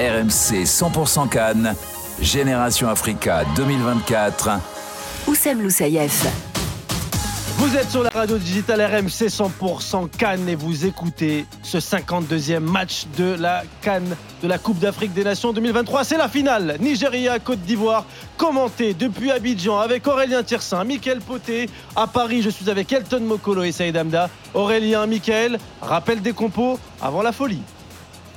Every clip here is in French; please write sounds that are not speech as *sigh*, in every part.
RMC 100% Cannes, Génération Africa 2024. Oussem Loussaïef. Vous êtes sur la radio digitale RMC 100% Cannes et vous écoutez ce 52e match de la Cannes de la Coupe d'Afrique des Nations 2023. C'est la finale Nigeria-Côte d'Ivoire, commenté depuis Abidjan avec Aurélien Tiersin, Mickaël Poté. À Paris, je suis avec Elton Mokolo et Saïd Amda. Aurélien, Mickaël, rappel des compos avant la folie.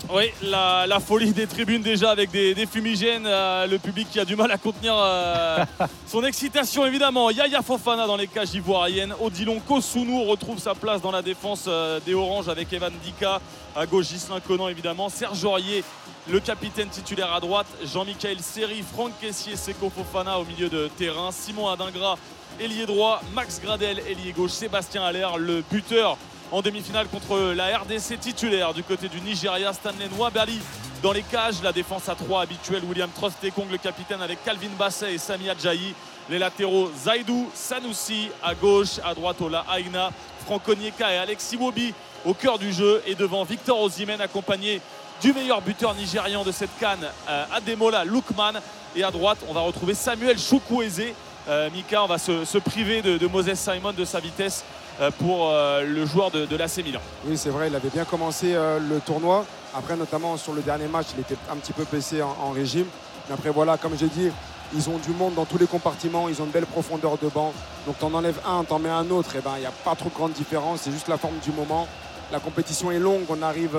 Oui, la, folie des tribunes déjà avec des, fumigènes, euh, le public qui a du mal à contenir euh, *laughs* son excitation évidemment. Yaya Fofana dans les cages ivoiriennes, Odilon Kosunu retrouve sa place dans la défense euh, des Oranges avec Evan Dika. À gauche, Gislain Conan évidemment, Serge Aurier, le capitaine titulaire à droite, Jean-Michel Seri, Franck Caissier, Seko Fofana au milieu de terrain, Simon Adingra, ailier droit, Max Gradel, ailier gauche, Sébastien Allaire, le buteur en demi-finale contre la RDC titulaire du côté du Nigeria. Stanley Nwabali dans les cages. La défense à 3 habituelle. William Trostekong, le capitaine, avec Calvin Basset et Sami Adjayi. Les latéraux Zaidou, Sanoussi à gauche, à droite Ola Aina, Franco Nieka et Alexis Wobi au cœur du jeu. Et devant Victor Osimhen accompagné du meilleur buteur nigérian de cette canne, euh, Ademola Lukman. Et à droite, on va retrouver Samuel Chukwueze. Euh, Mika, on va se, priver de Moses Simon, de sa vitesse pour euh, le joueur de, l'AC Milan. Oui, c'est vrai, il avait bien commencé euh, le tournoi. Après, notamment sur le dernier match, il était un petit peu baissé en, régime. Mais après, voilà, comme j'ai dit, ils ont du monde dans tous les compartiments, ils ont une belle profondeur de banc. Donc, tu en enlèves un, tu en mets un autre, et eh ben il n'y a pas trop de grande différence, c'est juste la forme du moment. La compétition est longue, on arrive,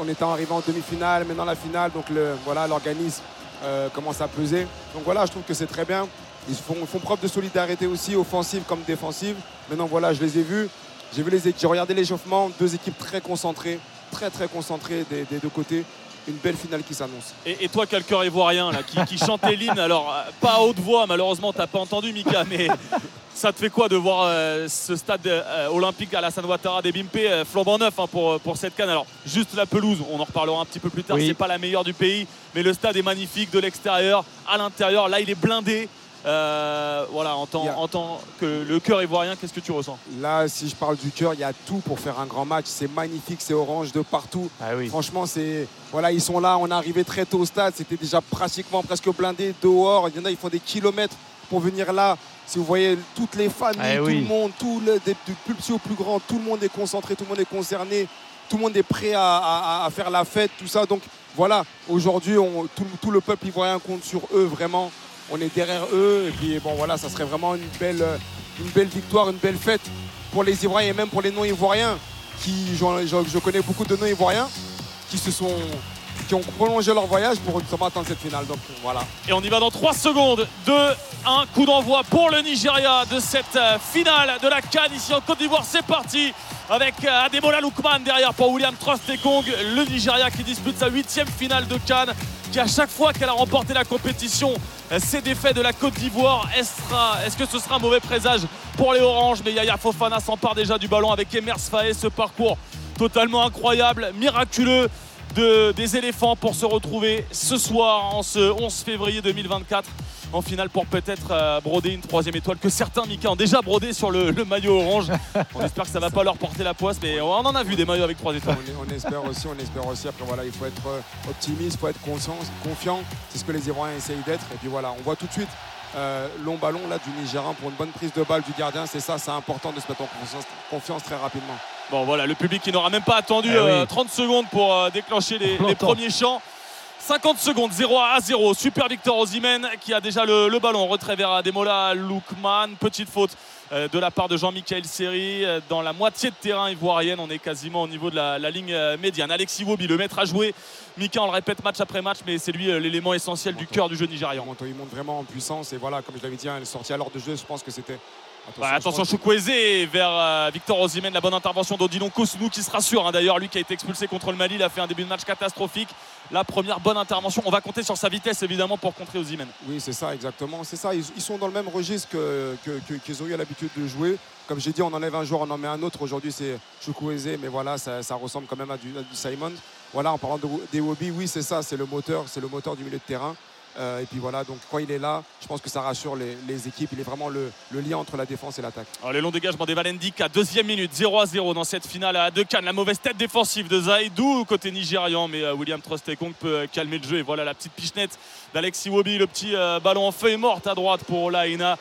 on est arrivé en demi-finale, maintenant la finale, donc voilà, l'organisme commence à peser. Donc voilà, je trouve que c'est très bien. Ils font, font, preuve de solidarité aussi, offensive comme défensive. Maintenant, voilà, je les ai vus. J'ai vu les J'ai regardé l'échauffement. Deux équipes très concentrées, très très concentrées des, deux côtés. Une belle finale qui s'annonce. Et, toi, quel cœur ivoirien là, qui, qui chantait l'hymne, alors euh, pas à haute voix, malheureusement, t'as pas entendu, Mika, mais ça te fait quoi de voir euh, ce stade euh, olympique à la San Ouattara des Bimpe flambant neuf hein, pour, pour cette canne? Alors, juste la pelouse, on en reparlera un petit peu plus tard, c'est pas la meilleure du pays, mais le stade est magnifique de l'extérieur à l'intérieur. Là, il est blindé. Euh, voilà, en tant, en tant, que le cœur ivoirien, qu'est-ce que tu ressens? Là, si je parle du cœur, il y a tout pour faire un grand match. C'est magnifique, c'est orange de partout. Ah Franchement, c'est voilà, ils sont là. On est arrivé très tôt au stade. C'était déjà pratiquement presque blindé dehors. Il y en a, ils font des kilomètres pour venir là. Si vous voyez toutes les familles, ah tout le monde, tout le, du plus petit au plus grand, tout le monde est concentré, tout le monde est concerné, tout le monde est prêt à, faire la fête, tout ça. Donc voilà, aujourd'hui, tout, tout le peuple ivoirien compte sur eux vraiment on est derrière eux. Et puis bon voilà, ça serait vraiment une belle, victoire, une belle fête pour les Ivoiriens et même pour les non-Ivoiriens. Qui, je, connais beaucoup de non-Ivoiriens qui ont prolongé leur voyage pour justement attendre cette finale. Donc voilà. Et on y va dans 3 secondes. 2, 1, coup d'envoi pour le Nigeria de cette euh, finale de la Cannes ici en Côte d'Ivoire. C'est parti avec euh, Ademola Lukman derrière pour William Trostekong, le Nigeria qui dispute sa huitième finale de Cannes qui à chaque fois qu'elle a remporté la compétition s'est euh, défait de la Côte d'Ivoire. Est-ce que ce sera un mauvais présage pour les Oranges? Mais Yaya Fofana s'empare déjà du ballon avec Emers Faé. Ce parcours totalement incroyable, miraculeux de, des éléphants pour se retrouver ce soir en ce 11 février 2024 en finale pour peut-être euh, broder une troisième étoile que certains Mika ont déjà brodé sur le, maillot orange. *laughs* On espère que ça ne va pas leur porter la poisse, mais on en a vu des maillots avec trois étoiles. On, espère aussi, on espère aussi. Après voilà, il faut être euh, optimiste, il faut être confiant. C'est ce que les Ivoiriens essayent d'être. Et puis voilà, on voit tout de suite euh, long ballon là du Nigérian pour une bonne prise de balle du gardien. C'est ça, c'est important de se mettre en confiance, très rapidement. Bon voilà, le public qui n'aura même pas attendu 30 eh secondes pour déclencher les, les premiers champs. 50 secondes, 0 à 0. Super Victor Osimhen qui a déjà le, ballon. Retrait vers Ademola Loukman. Petite faute euh, de la part de Jean-Michel Seri euh, dans la moitié de terrain ivoirienne. On est quasiment au niveau de la, ligne euh, médiane. Alexis Wobi, le maître à jouer. Mika, on le répète match après match, mais c'est lui l'élément essentiel du cœur du jeu nigérian. Il monte vraiment en puissance et voilà, comme je l'avais dit, hein, il est sorti à l'ordre de jeu. Je pense que c'était Attention, bah, vers euh, Victor Osimhen, la bonne intervention d'Odilon Kosunu qui se rassure. Hein, d'ailleurs, lui qui a été expulsé contre le Mali, il a fait un début de match catastrophique. La première bonne intervention. On va compter sur sa vitesse évidemment pour contrer Osimhen. Oui, c'est ça, exactement. C'est ça. Ils, sont dans le même registre qu'ils ont eu l'habitude de jouer. Comme j'ai dit, on enlève un joueur, on en met un autre. Aujourd'hui, c'est Chukwueze, mais voilà, ça, ressemble quand même à du, Simon. Voilà, en parlant de, des Wobby, oui, c'est ça, c'est le moteur, c'est le moteur du milieu de terrain. Euh, et puis voilà, donc quand il est là, je pense que ça rassure les, équipes. Il est vraiment le, lien entre la défense et l'attaque. Les longs dégagements des Valendika, deuxième minute, 0 à 0 dans cette finale à deux Cannes. La mauvaise tête défensive de Zaidou côté nigérian, mais euh, William Trostekong peut euh, calmer le jeu. Et voilà la petite pichenette d'Alexis Wobi, le petit euh, ballon en feuille morte à droite pour Olaina.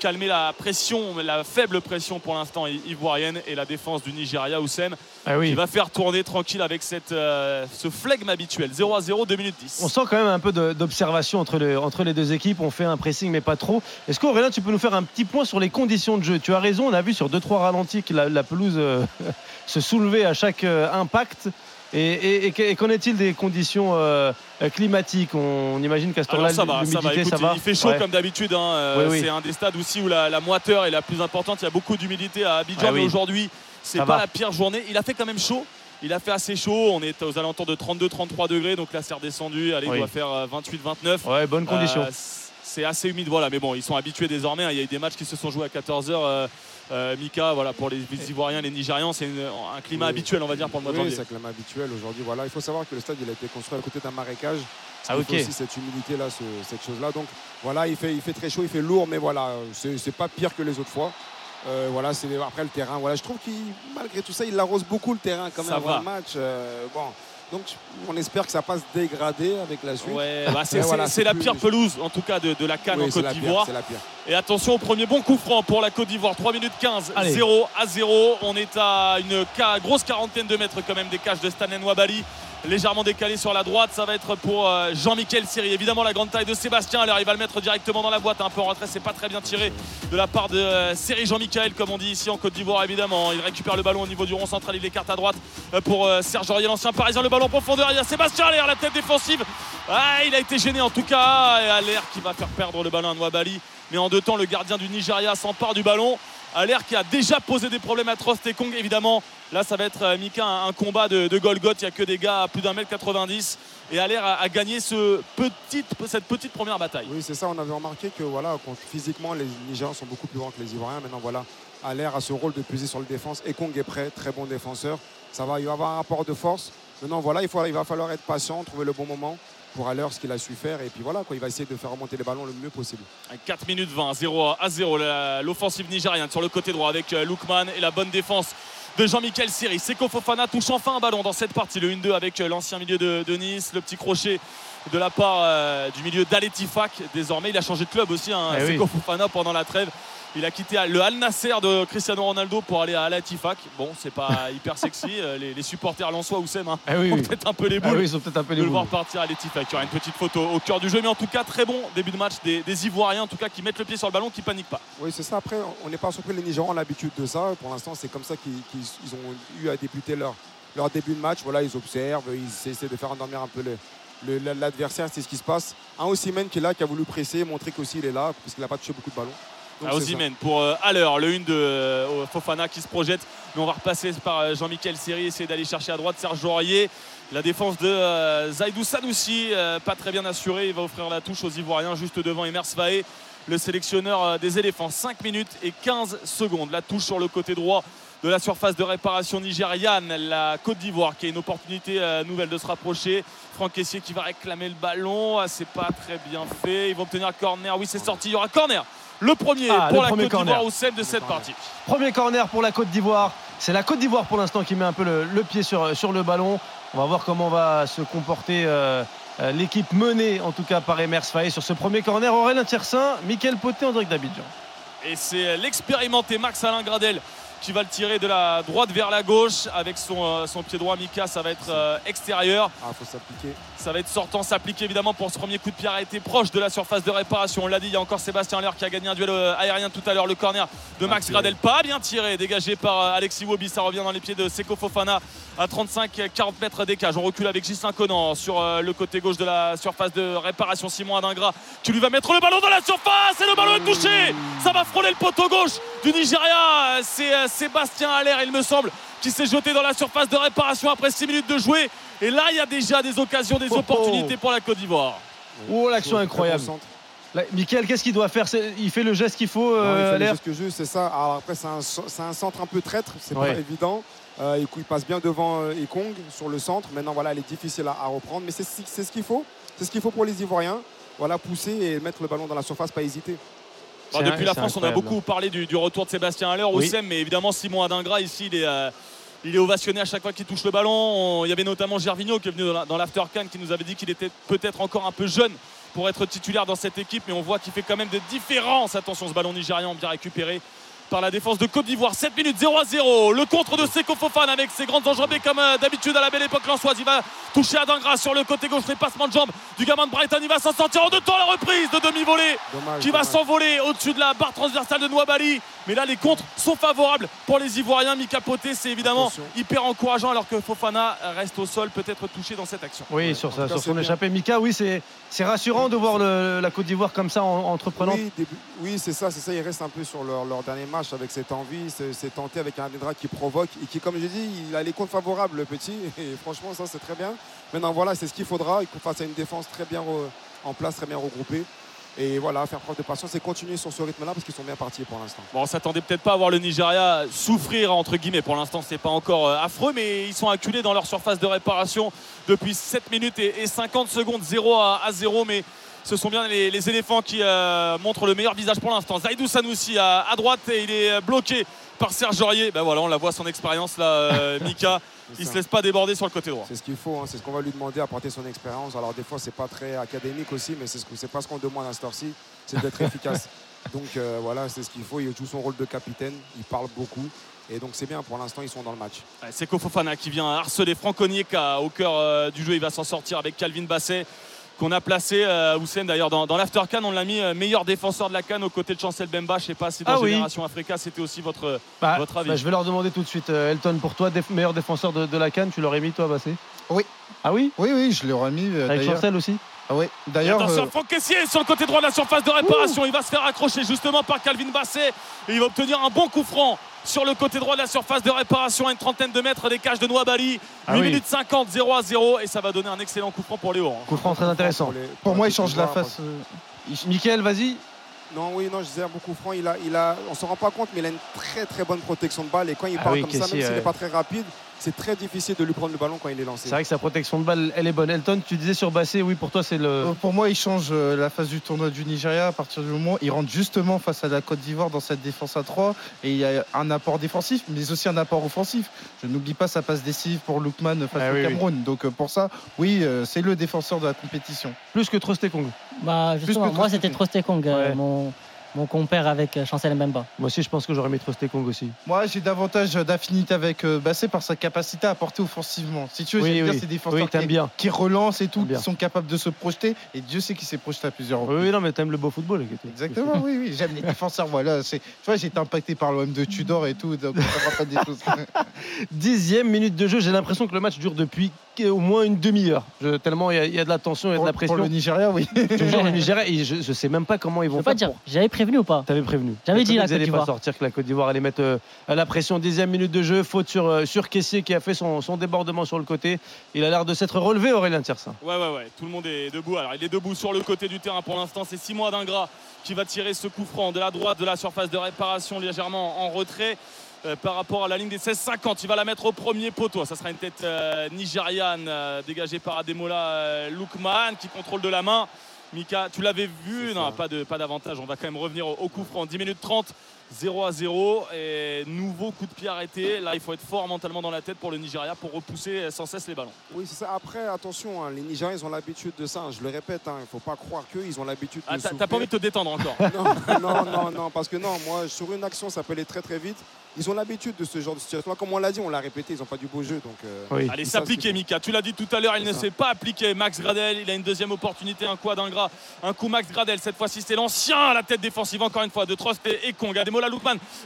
Calmer la pression, la faible pression pour l'instant ivoirienne et la défense du Nigeria, Oussem, Ah qui va faire tourner tranquille avec cette, euh, ce flegme habituel. 0 à 0, 2 minutes 10. On sent quand même un peu d'observation entre, le- entre les deux équipes. On fait un pressing, mais pas trop. Est-ce qu'Aurélien, tu peux nous faire un petit point sur les conditions de jeu? Tu as raison, on a vu sur 2-3 ralentis que la, la pelouse euh, *laughs* se soulevait à chaque euh, impact. Et, et- et que- et qu'en est-il des conditions euh, euh, climatiques? On, imagine qu'à ce temps-là, ça va, ça va. l'humidité, Écoute, ça va. il fait chaud Ouais. comme d'habitude. hein. Euh, Oui, oui. C'est un des stades aussi où la, la moiteur est la plus importante. Il y a beaucoup d'humidité à Abidjan, Ah mais oui. aujourd'hui, c'est pas va. la pire journée. Il a fait quand même chaud. Il a fait assez chaud. On est aux alentours de 32-33 degrés. Donc là, c'est redescendu. Allez, il doit faire euh, 28-29. Ouais, bonnes conditions. Euh, c'est assez humide, voilà. Mais bon, ils sont habitués désormais. hein. Il y a eu des matchs qui se sont joués à 14h. Mika, voilà, pour les Ivoiriens, les Nigérians, c'est une- un climat Oui. habituel, on va dire, pour le mois de Oui, janvier. c'est un climat habituel aujourd'hui. Voilà, il faut savoir que le stade il a été construit à côté d'un marécage. Ah, il faut aussi cette humidité là, cette chose là. Donc voilà, il fait, il fait très chaud, il fait lourd, mais voilà, c'est c'est pas pire que les autres fois. Euh, voilà, c'est après le terrain. Voilà, je trouve qu'il malgré tout ça, il arrose beaucoup le terrain quand même Ça avant va. le match. Euh, bon, donc on espère que ça passe dégradé avec la suite. Ouais, *laughs* bah, c'est voilà, la plus- pire pelouse, en tout cas, de, de la Cannes Oui, en Côte d'Ivoire. Et attention au premier bon coup franc pour la Côte d'Ivoire. 3 minutes 15, Allez. 0 à 0. On est à une grosse quarantaine de mètres quand même des cages de Stanen Wabali. Légèrement décalé sur la droite. Ça va être pour euh, Jean-Michel Siri. Évidemment, la grande taille de Sébastien. Alors, il va le mettre directement dans la boîte. Un peu en retrait, c'est pas très bien tiré de la part de euh, Siri Jean-Michel, comme on dit ici en Côte d'Ivoire, évidemment. Il récupère le ballon au niveau du rond central. Il l'écarte à droite euh, pour Serge Aurier, l'ancien parisien. Le ballon en profondeur. Il y a Sébastien Allaire, la tête défensive. Ah, il a été gêné en tout cas. Et Allaire qui va faire perdre le ballon à Nwabali. Mais en deux temps, le gardien du Nigeria s'empare du ballon. Allaire qui a déjà posé des problèmes à Trost et Kong, évidemment. Là, ça va être euh, Mika, un, combat de, de Golgoth. Il n'y a que des gars à plus d'un mètre 90. Et Allaire a, a gagné cette petite première bataille. Oui, c'est ça. On avait remarqué que voilà, physiquement, les Nigérians sont beaucoup plus grands que les Ivoiriens. Maintenant, voilà, à l'air à ce rôle de puiser sur le défense. Et Kong est prêt, très bon défenseur. Ça va, va avoir un rapport de force. Maintenant, voilà, il va falloir être patient, trouver le bon moment pour à l'heure ce qu'il a su faire. Et puis voilà, quoi, il va essayer de faire remonter les ballons le mieux possible. 4 minutes 20, 0 à 0. la- L'offensive nigériane sur le côté droit avec euh, Lookman et la bonne défense de Jean-Michel Siri. Seko Fofana touche enfin un ballon dans cette partie. Le 1-2 avec euh, l'ancien milieu de, de Nice. Le petit crochet de la part euh, du milieu d'Aletifak. Désormais, il a changé de club aussi. Hein, Eh oui. Fofana pendant la trêve. Il a quitté le Al Nasser de Cristiano Ronaldo pour aller à Alatifak. Bon, c'est pas *laughs* hyper sexy. Euh, Les, les supporters lensois ou Sem hein, oui, ont oui. peut-être un peu les Ah boules oui, ils sont peut-être un peu de les le voir boules. partir à Letifak. Il y aura une petite photo au cœur du jeu, mais en tout cas, très bon début de match des, des Ivoiriens, en tout cas, qui mettent le pied sur le ballon, qui paniquent pas. Oui, c'est ça. Après, on n'est pas surpris. Les Nigérians ont l'habitude de ça. Pour l'instant, c'est comme ça qu'ils qu'ils- ils ont eu à débuter leur, leur début de match. Voilà, ils observent, ils essaient de faire endormir un peu le- le- l'adversaire, c'est ce qui se passe. Un Osimhen qui est là, qui a voulu presser, montrer qu'aussi il est là, parce qu'il n'a pas touché beaucoup de ballons. À ça. Osimhen pour euh, à l'heure, le 1 de euh, Fofana qui se projette. Mais on va repasser par euh, Jean-Michel Seri, essayer d'aller chercher à droite Serge Aurier. La défense de Zaidou Sanoussi, pas très bien assurée. Il va offrir la touche aux Ivoiriens juste devant Emers Faé, le sélectionneur des éléphants. 5 minutes et 15 secondes. La touche sur le côté droit de la surface de réparation nigériane. La Côte d'Ivoire qui a une opportunité nouvelle de se rapprocher. Franck Caissier qui va réclamer le ballon. Ah, c'est pas très bien fait. Ils vont obtenir corner. Oui, c'est sorti. Il y aura corner. Le premier Ah, pour le la premier Côte d'Ivoire au sel de cette corner. partie. Premier corner pour la Côte d'Ivoire. C'est la Côte d'Ivoire pour l'instant qui met un peu le, le pied sur, sur le ballon. On va voir comment va se comporter euh, euh, l'équipe menée, en tout cas par Emers Faé, sur ce premier corner. Aurélien Tiersin, Mickaël Poté direct d'Abidjan. Et c'est l'expérimenté Max Alain Gradel qui va le tirer de la droite vers la gauche avec son, euh, son pied droit. Mika, ça va être euh, extérieur. Ah, faut s'appliquer. Ça va être sortant, s'applique évidemment pour ce premier coup de pied arrêté proche de la surface de réparation. On l'a dit, il y a encore Sébastien Aller qui a gagné un duel euh, aérien tout à l'heure. Le corner de Max. Gradel, pas bien tiré, dégagé par Alexis Wobi. Ça revient dans les pieds de Seko Fofana à 35-40 mètres des cages. On recule avec Gislain Conan sur euh, le côté gauche de la surface de réparation. Simon Adingra qui lui va mettre le ballon dans la surface et le ballon est touché. Ça va frôler le poteau gauche du Nigeria. C'est euh, Sébastien Aller, il me semble, qui s'est jeté dans la surface de réparation après 6 minutes de jouer. Et là, il y a déjà des occasions, des Oh, oh. opportunités pour la Côte d'Ivoire. Oh, l'action incroyable. Là, Mickaël, qu'est-ce qu'il doit faire? Il fait le geste qu'il faut Non, il euh, fait que c'est ça. Alors après, c'est un, centre un peu traître, c'est Ouais. pas évident. Euh, il, il passe bien devant euh, Ekong sur le centre. Maintenant, voilà, elle est difficile à, à reprendre, mais c'est ce qu'il faut. C'est ce qu'il faut pour les Ivoiriens. voilà, pousser et mettre le ballon dans la surface, pas hésiter. Depuis la France, on a beaucoup parlé du, du retour de Sébastien Haller, Oui. Oussem, mais évidemment Simon Adingra ici, il est, euh, il est ovationné à chaque fois qu'il touche le ballon. On- il y avait notamment Gervinho qui est venu dans la- dans l'aftercan qui nous avait dit qu'il était peut-être encore un peu jeune pour être titulaire dans cette équipe, mais on voit qu'il fait quand même des différences. Attention, ce ballon nigérian bien récupéré par la défense de Côte d'Ivoire. 7 minutes 0 à 0. Le contre de Seko Fofana avec ses grandes enjambées comme euh, d'habitude à la belle époque lançoise. Il va toucher Adingra sur le côté gauche. Les passements de jambes du gamin de Brighton. Il va s'en sortir en deux temps. La reprise de demi-volée Dommage. qui va s'envoler au-dessus de la barre transversale de Nouabali. Mais là, les contres sont favorables pour les Ivoiriens. Mika Poté, c'est évidemment Attention. hyper encourageant alors que Fofana reste au sol, peut-être touché dans cette action. Oui, Ouais, sur, cas, sur c'est son échappée. Mika, oui, c'est c'est rassurant de voir le- la Côte d'Ivoire comme ça en, entreprenante. Oui, c'est ça, c'est ça. Ils restent un peu sur leur, leur dernier match avec cette envie, c'est tenté avec un Adedra qui provoque et qui, comme je dis, il a les comptes favorables, le petit. *laughs* Et franchement, ça, c'est très bien. Maintenant, voilà, c'est ce qu'il faudra. Il faut face à une défense très bien en place, très bien regroupée. Et voilà, faire preuve de patience et continuer sur ce rythme-là parce qu'ils sont bien partis pour l'instant. Bon, on s'attendait peut-être pas à voir le Nigeria souffrir entre guillemets. Pour l'instant, c'est pas encore euh, affreux, mais ils sont acculés dans leur surface de réparation depuis 7 minutes et, et 50 secondes, 0 à, à 0. Mais ce sont bien les, les éléphants qui euh, montrent le meilleur visage pour l'instant. Zaidou Sanoussi à, à droite et il est euh, bloqué par Serge Aurier. Ben voilà, on la voit son expérience là, euh, *laughs* Mika. Il ça. se laisse pas déborder sur le côté droit. C'est ce qu'il faut, hein, c'est ce qu'on va lui demander, apporter son expérience. Alors des fois, c'est pas très académique aussi, mais c'est ce que- c'est pas ce qu'on demande à cette heure-ci, c'est d'être *laughs* efficace. Donc euh, voilà, c'est ce qu'il faut. Il joue son rôle de capitaine, il parle beaucoup. Et donc c'est bien, pour l'instant, ils sont dans le match. C'est Kofofana qui vient harceler Franck Onyeka au cœur du jeu. Il va s'en sortir avec Calvin Basset qu'on a placé, euh, d'ailleurs dans, dans l'after-can, on l'a mis euh, meilleur défenseur de la canne aux côtés de Chancel Bemba. Je sais pas si dans Ah oui. Génération Africa c'était aussi votre. Bah, Votre avis bah, je vais leur demander tout de suite. euh, Elton, pour toi, déf- meilleur défenseur de, de la Cannes, tu l'aurais mis toi, Bassé? Oui. Ah oui? Oui, oui, je l'aurais mis. euh, Avec. Chancel aussi? Ah. Et D'ailleurs, attention, euh, Franck Caissier sur le côté droit de la surface de réparation. Il va se faire accrocher justement par Calvin Basset et il va obtenir un bon coup franc sur le côté droit de la surface de réparation à une trentaine de mètres des cages de Noabali. 8 Ah oui. minutes 50, 0 à 0 et ça va donner un excellent coup franc pour Léo. hein. Coup franc très intéressant. les- pour moi, il change la face. euh, Mickaël, vas-y. Non, oui, non, je disais un bon coup franc. Il a, il a, on s'en rend pas compte, mais il a une très très bonne protection de balle. Et quand il Ah part oui, comme ça, même s'il n'est ouais. pas très rapide, c'est très difficile de lui prendre le ballon quand il est lancé. C'est vrai que sa protection de balle, elle est bonne. Elton, tu disais sur Bassé, oui, pour toi, c'est le. Euh, Pour moi, il change euh, la phase du tournoi du Nigeria à partir du moment où il rentre justement face à la Côte d'Ivoire dans cette défense à 3 et il y a un apport défensif mais aussi un apport offensif. Je n'oublie pas sa passe décisive pour Lookman face Ah au oui, oui. Cameroun. Donc euh, pour ça, oui, c'est le défenseur de la compétition. Plus que Trostekong. Bah, justement, que moi c'était Trostekong, euh, mon, mon compère avec euh, Chancel Mbemba. Moi aussi, je pense que j'aurais mis Trostekong aussi. Moi, j'ai davantage d'affinité avec euh, Bassé par sa capacité à apporter offensivement. Si tu veux, Oui, j'aime bien oui. ces défenseurs Oui, qui, bien. qui relancent et tout, qui sont capables de se projeter. Et Dieu sait qu'il s'est projeté à plusieurs Oui, reprises. oui, non, mais t'aimes le beau football. écoute. Exactement, oui, oui, j'aime les défenseurs. Voilà, c'est, tu vois, j'ai été impacté par l'OM de Tudor et tout, donc ça me rappelle des choses. *laughs* Dixième minute de jeu, j'ai l'impression que le match dure depuis au moins une demi-heure. Je- Tellement il y, a- il y a de la tension, il y a de Pour, la pour pression. le Nigeria, oui. *laughs* Toujours le Nigeria, et je, je sais même pas comment ils Je vont peux pas faire. dire, pour- j'avais prévenu ou pas T'avais prévenu. J'avais dit la Côte allaient pas d'Ivoire. sortir, que la Côte d'Ivoire allait mettre euh, à la pression. Dixième minute de jeu, faute sur, euh, sur Kessier qui a fait son, son débordement sur le côté. Il a l'air de s'être relevé, Aurélien Tiersin. Ouais, ouais, ouais. Tout le monde est debout. Alors, il est debout sur le côté du terrain pour l'instant. C'est Simon Adingra qui va tirer ce coup franc de la droite de la surface de réparation, légèrement en retrait. Euh, par rapport à la ligne des 16-50, il va la mettre au premier poteau. Ça sera une tête euh, nigériane euh, dégagée par Ademola Lookman qui contrôle de la main. Mika, tu l'avais vu, non, ça. pas de pas d'avantage. On va quand même revenir au, au coup franc. 10 minutes 30, 0 à 0. Et nouveau coup de pied arrêté. Là, il faut être fort mentalement dans la tête pour le Nigeria pour repousser sans cesse les ballons. Oui, c'est ça. Après, attention, hein, les Nigériens, ils ont l'habitude de ça. hein. Je le répète, hein, il ne faut pas croire qu'eux, ils ont l'habitude Ah, de t'as t'as pas envie de te détendre encore? *laughs* Non, non, non, non, parce que non, moi, sur une action, ça peut aller très très vite. Ils ont l'habitude de ce genre de situation. Comme on l'a dit, on l'a répété, ils n'ont pas du beau jeu. Donc, euh, Oui. Allez, s'appliquer, Mika. Tu l'as dit tout à l'heure, il ne s'est pas appliqué. Max Gradel, il a une deuxième opportunité, un coup d'ingrat, un coup Max Gradel. Cette fois-ci, c'est l'ancien à la tête défensive, encore une fois, de Trost et, et Kong. Ademola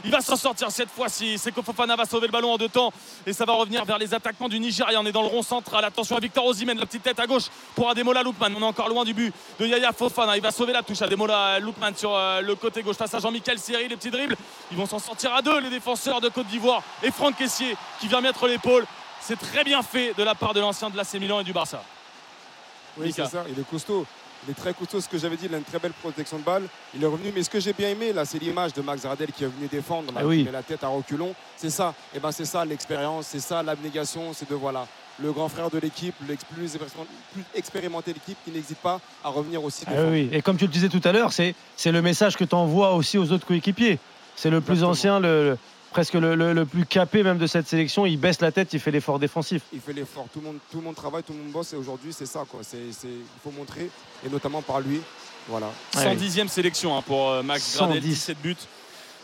il va s'en sortir cette fois-ci. Seko Fofana va sauver le ballon en deux temps et ça va revenir vers les attaquants du Nigeria. On est dans le rond central. Attention à Victor Osimhen, la petite tête à gauche pour Ademola Lookman. On est encore loin du but de Yaya Fofana. Il va sauver la touche. Ademola Lookman sur euh, le côté gauche face à Jean-Michel Seri. Les petits dribbles, ils vont s'en sortir à deux, les défenseurs de Côte d'Ivoire et Franck Caissier qui vient mettre l'épaule. C'est très bien fait de la part de l'ancien de l'AC Milan et du Barça. oui, Mika. c'est ça. Il est costaud. Il est très costaud. Ce que j'avais dit, il a une très belle protection de balle. Il est revenu. Mais ce que j'ai bien aimé, là, c'est l'image de Max Radel qui est venu défendre. Là, Ah oui. met la tête à reculons. C'est ça. Et ben, c'est ça l'expérience. C'est ça l'abnégation. C'est de voilà. le grand frère de l'équipe, le plus plus expérimenté de l'équipe, qui n'hésite pas à revenir aussi. Ah défendre. oui. Et comme tu le disais tout à l'heure, c'est c'est le message que tu envoies aussi aux autres coéquipiers. C'est le plus ancien, le- presque le, le- le plus capé même de cette sélection. Il baisse la tête, il fait l'effort défensif. il fait l'effort. Tout le monde, tout le monde travaille, tout le monde bosse. Et aujourd'hui, c'est ça. Quoi. C'est, c'est- il faut montrer, et notamment par lui. Voilà. Ouais. 110e sélection hein, pour euh, Max Gradel, 110. 17 buts.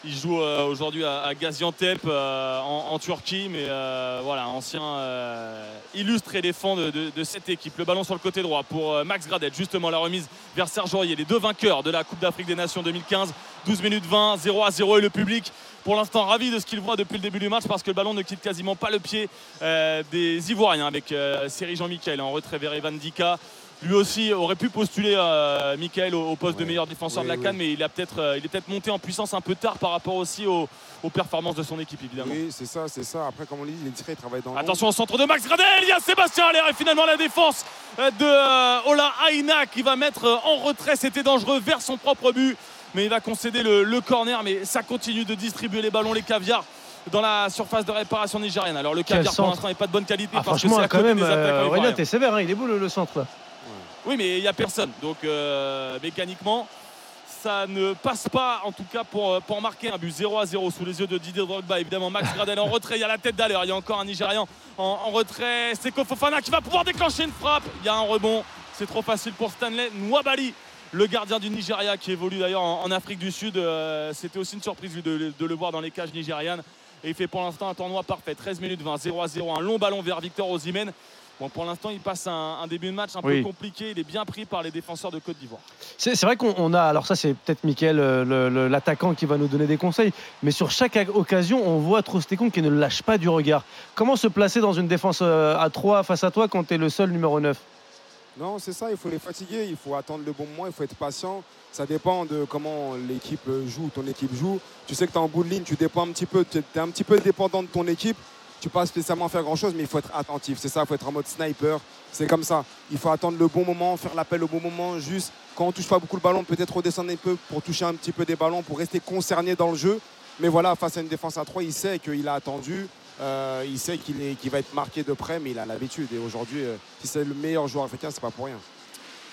Il joue euh, aujourd'hui à, à Gaziantep euh, en, en Turquie, mais euh, voilà, ancien euh, illustre éléphant de, de- de cette équipe. Le ballon sur le côté droit pour euh, Max Gradel, justement la remise vers Serge Aurier, les deux vainqueurs de la Coupe d'Afrique des Nations 2015. 12 minutes 20, 0 à 0 et le public pour l'instant ravi de ce qu'il voit depuis le début du match parce que le ballon ne quitte quasiment pas le pied euh, des Ivoiriens avec euh, Jean-Michel en retrait vers Evan Dika. Lui aussi aurait pu postuler euh, Michael au, au poste de meilleur défenseur Oui, de la oui. Cannes, mais il, a peut-être, euh, il est peut-être monté en puissance un peu tard par rapport aussi aux, aux performances de son équipe, évidemment. Oui, c'est ça, c'est ça. Après, comme on dit, il est discret, il travaille dans. Attention au centre de Max Gradel, il y a Sébastien Allaire et finalement la défense euh, de Ola Aina qui va mettre en retrait, c'était dangereux vers son propre but, mais il va concéder le, le corner, mais ça continue de distribuer les ballons, les caviars dans la surface de réparation nigérienne. Alors le caviar pour l'instant n'est pas de bonne qualité Ah, parce que franchement, c'est à quand même, des euh, Aurélien, t'es sévère, hein, il est beau le, le centre là. Oui, mais il n'y a personne. Donc euh, mécaniquement, ça ne passe pas, en tout cas, pour, euh, pour marquer un but 0 à 0 sous les yeux de Didier Drogba. Évidemment, Max *laughs* Gradel en retrait. Il y a la tête d'Aller. Il y a encore un Nigérian en, en retrait. Seko Fofana qui va pouvoir déclencher une frappe. Il y a un rebond. C'est trop facile pour Stanley Nwabali. Le gardien du Nigeria qui évolue d'ailleurs en, en Afrique du Sud. Euh, C'était aussi une surprise de, de le voir dans les cages nigérianes. Et il fait pour l'instant un tournoi parfait. 13 minutes 20, 0 à 0. Un long ballon vers Victor Osimhen. Bon, pour l'instant, il passe un, un début de match un Oui. peu compliqué. Il est bien pris par les défenseurs de Côte d'Ivoire. C'est vrai qu'on on a, alors ça c'est peut-être Mickaël, euh, l'attaquant qui va nous donner des conseils, mais sur chaque occasion, on voit Trostekon qui ne lâche pas du regard. Comment se placer dans une défense euh, à 3 face à toi quand tu es le seul numéro 9 Non, c'est ça, il faut les fatiguer, il faut attendre le bon moment, il faut être patient. Ça dépend de comment l'équipe joue, ton équipe joue. Tu sais que tu es en bout de ligne, tu dépends un petit peu, tu es un petit peu dépendant de ton équipe. Tu peux pas spécialement faire grand chose, mais il faut être attentif. C'est ça, il faut être en mode sniper. C'est comme ça. Il faut attendre le bon moment, faire l'appel au bon moment. Juste quand on touche pas beaucoup le ballon, peut-être redescendre un peu pour toucher un petit peu des ballons, pour rester concerné dans le jeu. Mais voilà, face à une défense à 3, il sait qu'il a attendu. Euh, il sait qu'il va être marqué de près, mais il a l'habitude. Et aujourd'hui, euh, si c'est le meilleur joueur africain, c'est pas pour rien.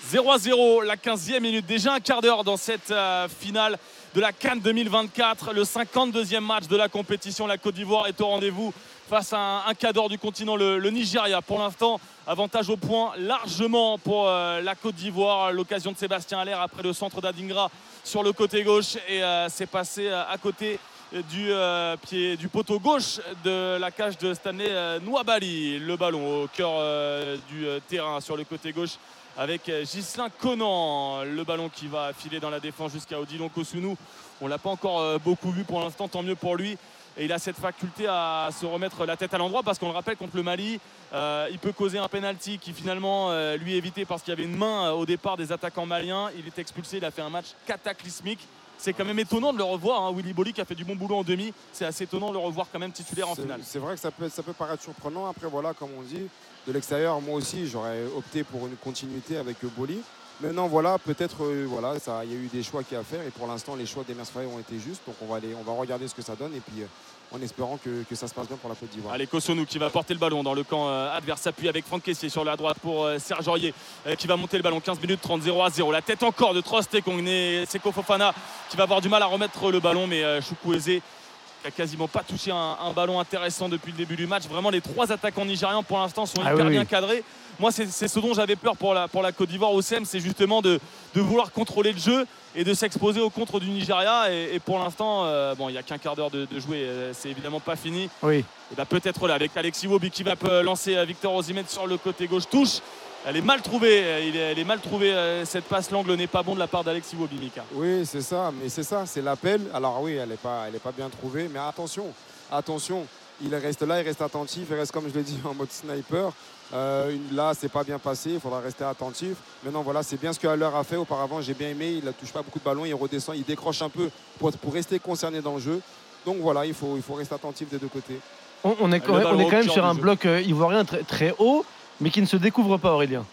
0 à 0, la 15e minute. Déjà un quart d'heure dans cette euh, finale de la Cannes 2024. Le 52e match de la compétition. La Côte d'Ivoire est au rendez-vous face à un, un du continent, le, Nigeria. Pour l'instant, avantage au point largement pour la Côte d'Ivoire. L'occasion de Sébastien Allaire après le centre d'Adingra sur le côté gauche. Et c'est passé à côté du euh, pied du poteau gauche de la cage de Stanley euh, Nwabali. Le ballon au cœur euh, du euh, terrain sur le côté gauche avec Ghislain Conan. Le ballon qui va filer dans la défense jusqu'à Odilon Kosunu. On l'a pas encore beaucoup vu pour l'instant, tant mieux pour lui. Il a cette faculté à se remettre la tête à l'endroit parce qu'on le rappelle contre le Mali, il peut causer un penalty qui finalement lui est évité parce qu'il y avait une main au départ des attaquants maliens. Il est expulsé, il a fait un match cataclysmique. C'est quand même étonnant de le revoir. hein. Willy Bolly qui a fait du bon boulot en demi. C'est assez étonnant de le revoir quand même titulaire en finale. C'est vrai que ça peut, ça peut paraître surprenant. Après, voilà, comme on dit, de l'extérieur, moi aussi, j'aurais opté pour une continuité avec Boli. Maintenant, voilà, peut-être, euh, voilà, ça, il y a eu des choix qu'il y a à faire. Et pour l'instant, les choix d'Emers Faye ont été justes. Donc, on va, on va regarder ce que ça donne. Et puis, euh, en espérant que, ça se passe bien pour la Côte d'Ivoire. Allez, Kosonou qui va porter le ballon dans le camp euh, adverse. S'appuie avec Franck Caissier sur la droite pour Serge Aurier qui va monter le ballon. 15 minutes 30, 0 à 0. La tête encore de Trostekong. Et Seko Fofana qui va avoir du mal à remettre le ballon. Mais Chukwueze qui a quasiment pas touché un, un ballon intéressant depuis le début du match. Vraiment, les trois attaquants nigérians pour l'instant sont Ah hyper oui, bien oui. cadrés. Moi, c'est ce dont j'avais peur pour la, pour la Côte d'Ivoire au CM, c'est justement de, de vouloir contrôler le jeu et de s'exposer au contre du Nigeria. Et, et pour l'instant, euh, bon, il n'y a qu'un quart d'heure de, de jouer. euh, C'est évidemment pas fini. Oui. Et bah peut-être là avec Alexis Wobi qui va euh, lancer Victor Osimhen sur le côté gauche touche. Elle est mal trouvée, euh, elle est mal trouvée euh, cette passe, l'angle n'est pas bon de la part d'Alexis Wobi, Mika. Oui, c'est ça, mais c'est ça, c'est l'appel. Alors oui, elle n'est pas, elle est pas bien trouvée, mais attention, attention, il reste là, il reste attentif, il reste comme je l'ai dit *laughs* en mode sniper. Euh, là, c'est pas bien passé, il faudra rester attentif. Maintenant, voilà, c'est bien ce que Haller a fait auparavant. J'ai bien aimé, il ne touche pas beaucoup de ballons, il redescend, il décroche un peu pour, pour rester concerné dans le jeu. Donc voilà, il faut, il faut rester attentif des deux côtés. On, on est, quand même- ballon on est au quand même cœur sur un jeu. bloc euh, ivoirien très, très haut, mais qui ne se découvre pas, Aurélien.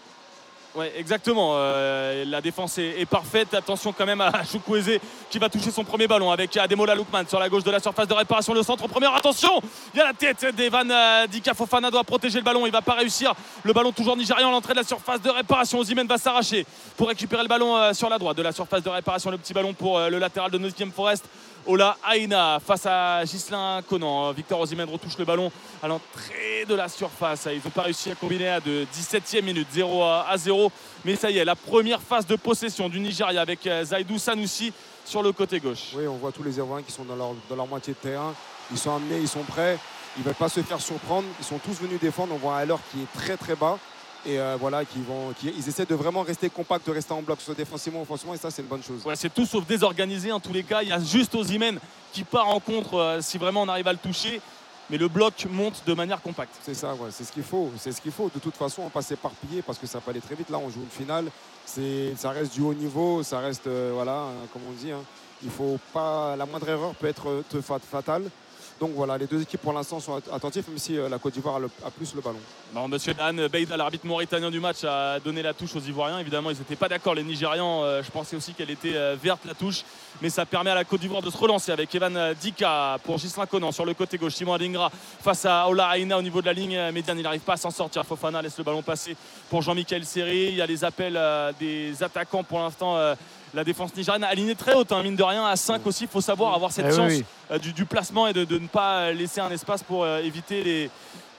Ouais, exactement. Euh, la défense est, parfaite. Attention quand même à *laughs* Chukwueze qui va toucher son premier ballon avec Ademola Lookman sur la gauche de la surface de réparation. Le centre première. Attention Il y a la tête d'Evan euh, Dika Fofana doit protéger le ballon. Il va pas réussir. Le ballon toujours nigérian à l'entrée de la surface de réparation. Ozymen va s'arracher pour récupérer le ballon euh, sur la droite de la surface de réparation. Le petit ballon pour le latéral de Nottingham Forest. Ola Aina face à Gislain Conan. Victor Osimhen retouche le ballon à l'entrée de la surface. Ils n'ont pas réussi à combiner à de 17e minute, 0 à 0. Mais ça y est, la première phase de possession du Nigeria avec euh, Zaidou Sanoussi sur le côté gauche. Oui, on voit tous les Ivoiriens qui sont dans leur, moitié de terrain. Ils sont amenés, ils sont prêts. Ils ne veulent pas se faire surprendre. Ils sont tous venus défendre. On voit un Heller qui est très très bas. Et euh, voilà, qui vont, qui- ils essaient de vraiment rester compacts, de rester en bloc, soit défensivement offensivement. Et ça, c'est une bonne chose. Ouais, c'est tout sauf désorganisé en tous les cas. Il y a juste Osimhen qui part en contre euh, si vraiment on arrive à le toucher. Mais le bloc monte de manière compacte. C'est ça, ouais, c'est ce qu'il faut. C'est ce qu'il faut. De toute façon, on va pas s'éparpiller parce que ça peut aller très vite. Là, on joue une finale. C'est, ça reste du haut niveau. Ça reste, euh, voilà, hein, comme on dit. hein. Il faut pas, la moindre erreur peut être fatale. Donc voilà, les deux équipes pour l'instant sont at- attentives, même si euh, la Côte d'Ivoire a, plus le ballon. Monsieur Dan l'arbitre mauritanien du match, a donné la touche aux Ivoiriens. Évidemment, ils n'étaient pas d'accord, les Nigérians. Euh, je pensais aussi qu'elle était euh, verte, la touche. Mais ça permet à la Côte d'Ivoire de se relancer avec Evan Dika pour Gislain Conan sur le côté gauche. Simon Adingra face à Ola Aina au niveau de la ligne médiane. Il n'arrive pas à s'en sortir. Fofana laisse le ballon passer pour Jean-Michel Seri. Il y a les appels des attaquants pour l'instant. La défense nigériane alignée très haute, hein, mine de rien, à 5 aussi. Il faut savoir avoir cette Eh chance oui. euh, du, du placement et de, de ne pas laisser un espace pour euh, éviter les,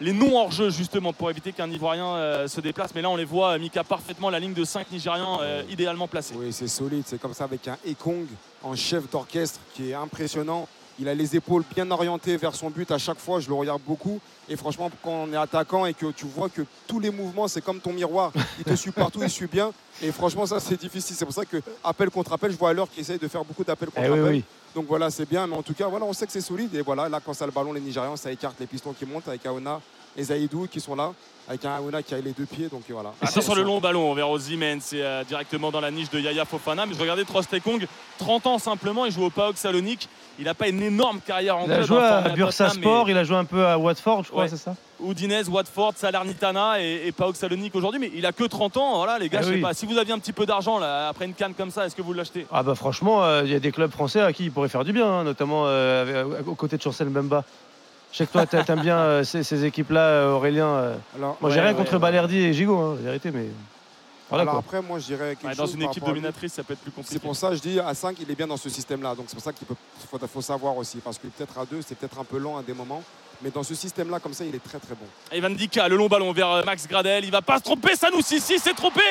les non hors jeu justement pour éviter qu'un Ivoirien euh, se déplace. Mais là on les voit, euh, Mika parfaitement la ligne de 5 Nigérians euh, idéalement placés. Oui, c'est solide. C'est comme ça avec un Ekong en chef d'orchestre qui est impressionnant. Il a les épaules bien orientées vers son but à chaque fois. Je le regarde beaucoup. Et franchement, quand on est attaquant et que tu vois que tous les mouvements, c'est comme ton miroir. Il te suit partout, il suit bien. Et franchement, ça, c'est difficile. C'est pour ça que appel contre appel, je vois à l'heure qui essaye de faire beaucoup d'appels contre Eh oui, appel. oui. Donc voilà, c'est bien. Mais en tout cas, voilà, on sait que c'est solide. Et voilà, là, quand ça a le ballon, les Nigérians, ça écarte les pistons qui montent avec Aona et Zaïdou qui sont là. Avec un Aona qui a les deux pieds. Donc voilà. Attention le long ballon vers Ozymen, c'est euh, directement dans la niche de Yaya Fofana. Mais je regardais Trostekong, 30 ans simplement, il joue au PAOK Salonique. Il n'a pas une énorme carrière en Il a club. joué hein, à Bursa Sport, mais il a joué un peu à Watford, je crois, Ouais. c'est ça Udinese, Watford, Salernitana et, et PAOK Salonique aujourd'hui. Mais il a que 30 ans. Voilà les gars, Eh je sais oui. pas. Si vous aviez un petit peu d'argent là, après une canne comme ça, est-ce que vous l'achetez? Ah bah franchement, euh, il y a des clubs français à qui il pourrait faire du bien, hein, notamment euh, avec- aux côtés de Chancel Mbemba. Je sais que toi, t'a- t'aimes bien euh, ces, ces équipes-là, euh, Aurélien. euh. Alors, Moi, j'ai Ouais, rien ouais, contre ouais. Balerdi et Gigot, hein, la vérité, mais. Voilà alors quoi. après, moi, je dirais quelque Ouais, Dans chose une par équipe rapport à lui. dominatrice, ça peut être plus compliqué. C'est pour ça que je dis à 5, il est bien dans ce système-là. Donc c'est pour ça qu'il peut- faut, faut savoir aussi. Parce que peut-être à 2, c'est peut-être un peu lent à des moments. Mais dans ce système-là, comme ça, il est très très bon. Evan Dika, le long ballon vers euh, Max Gradel. Il va pas se tromper, Sanoussi si s'est trompé.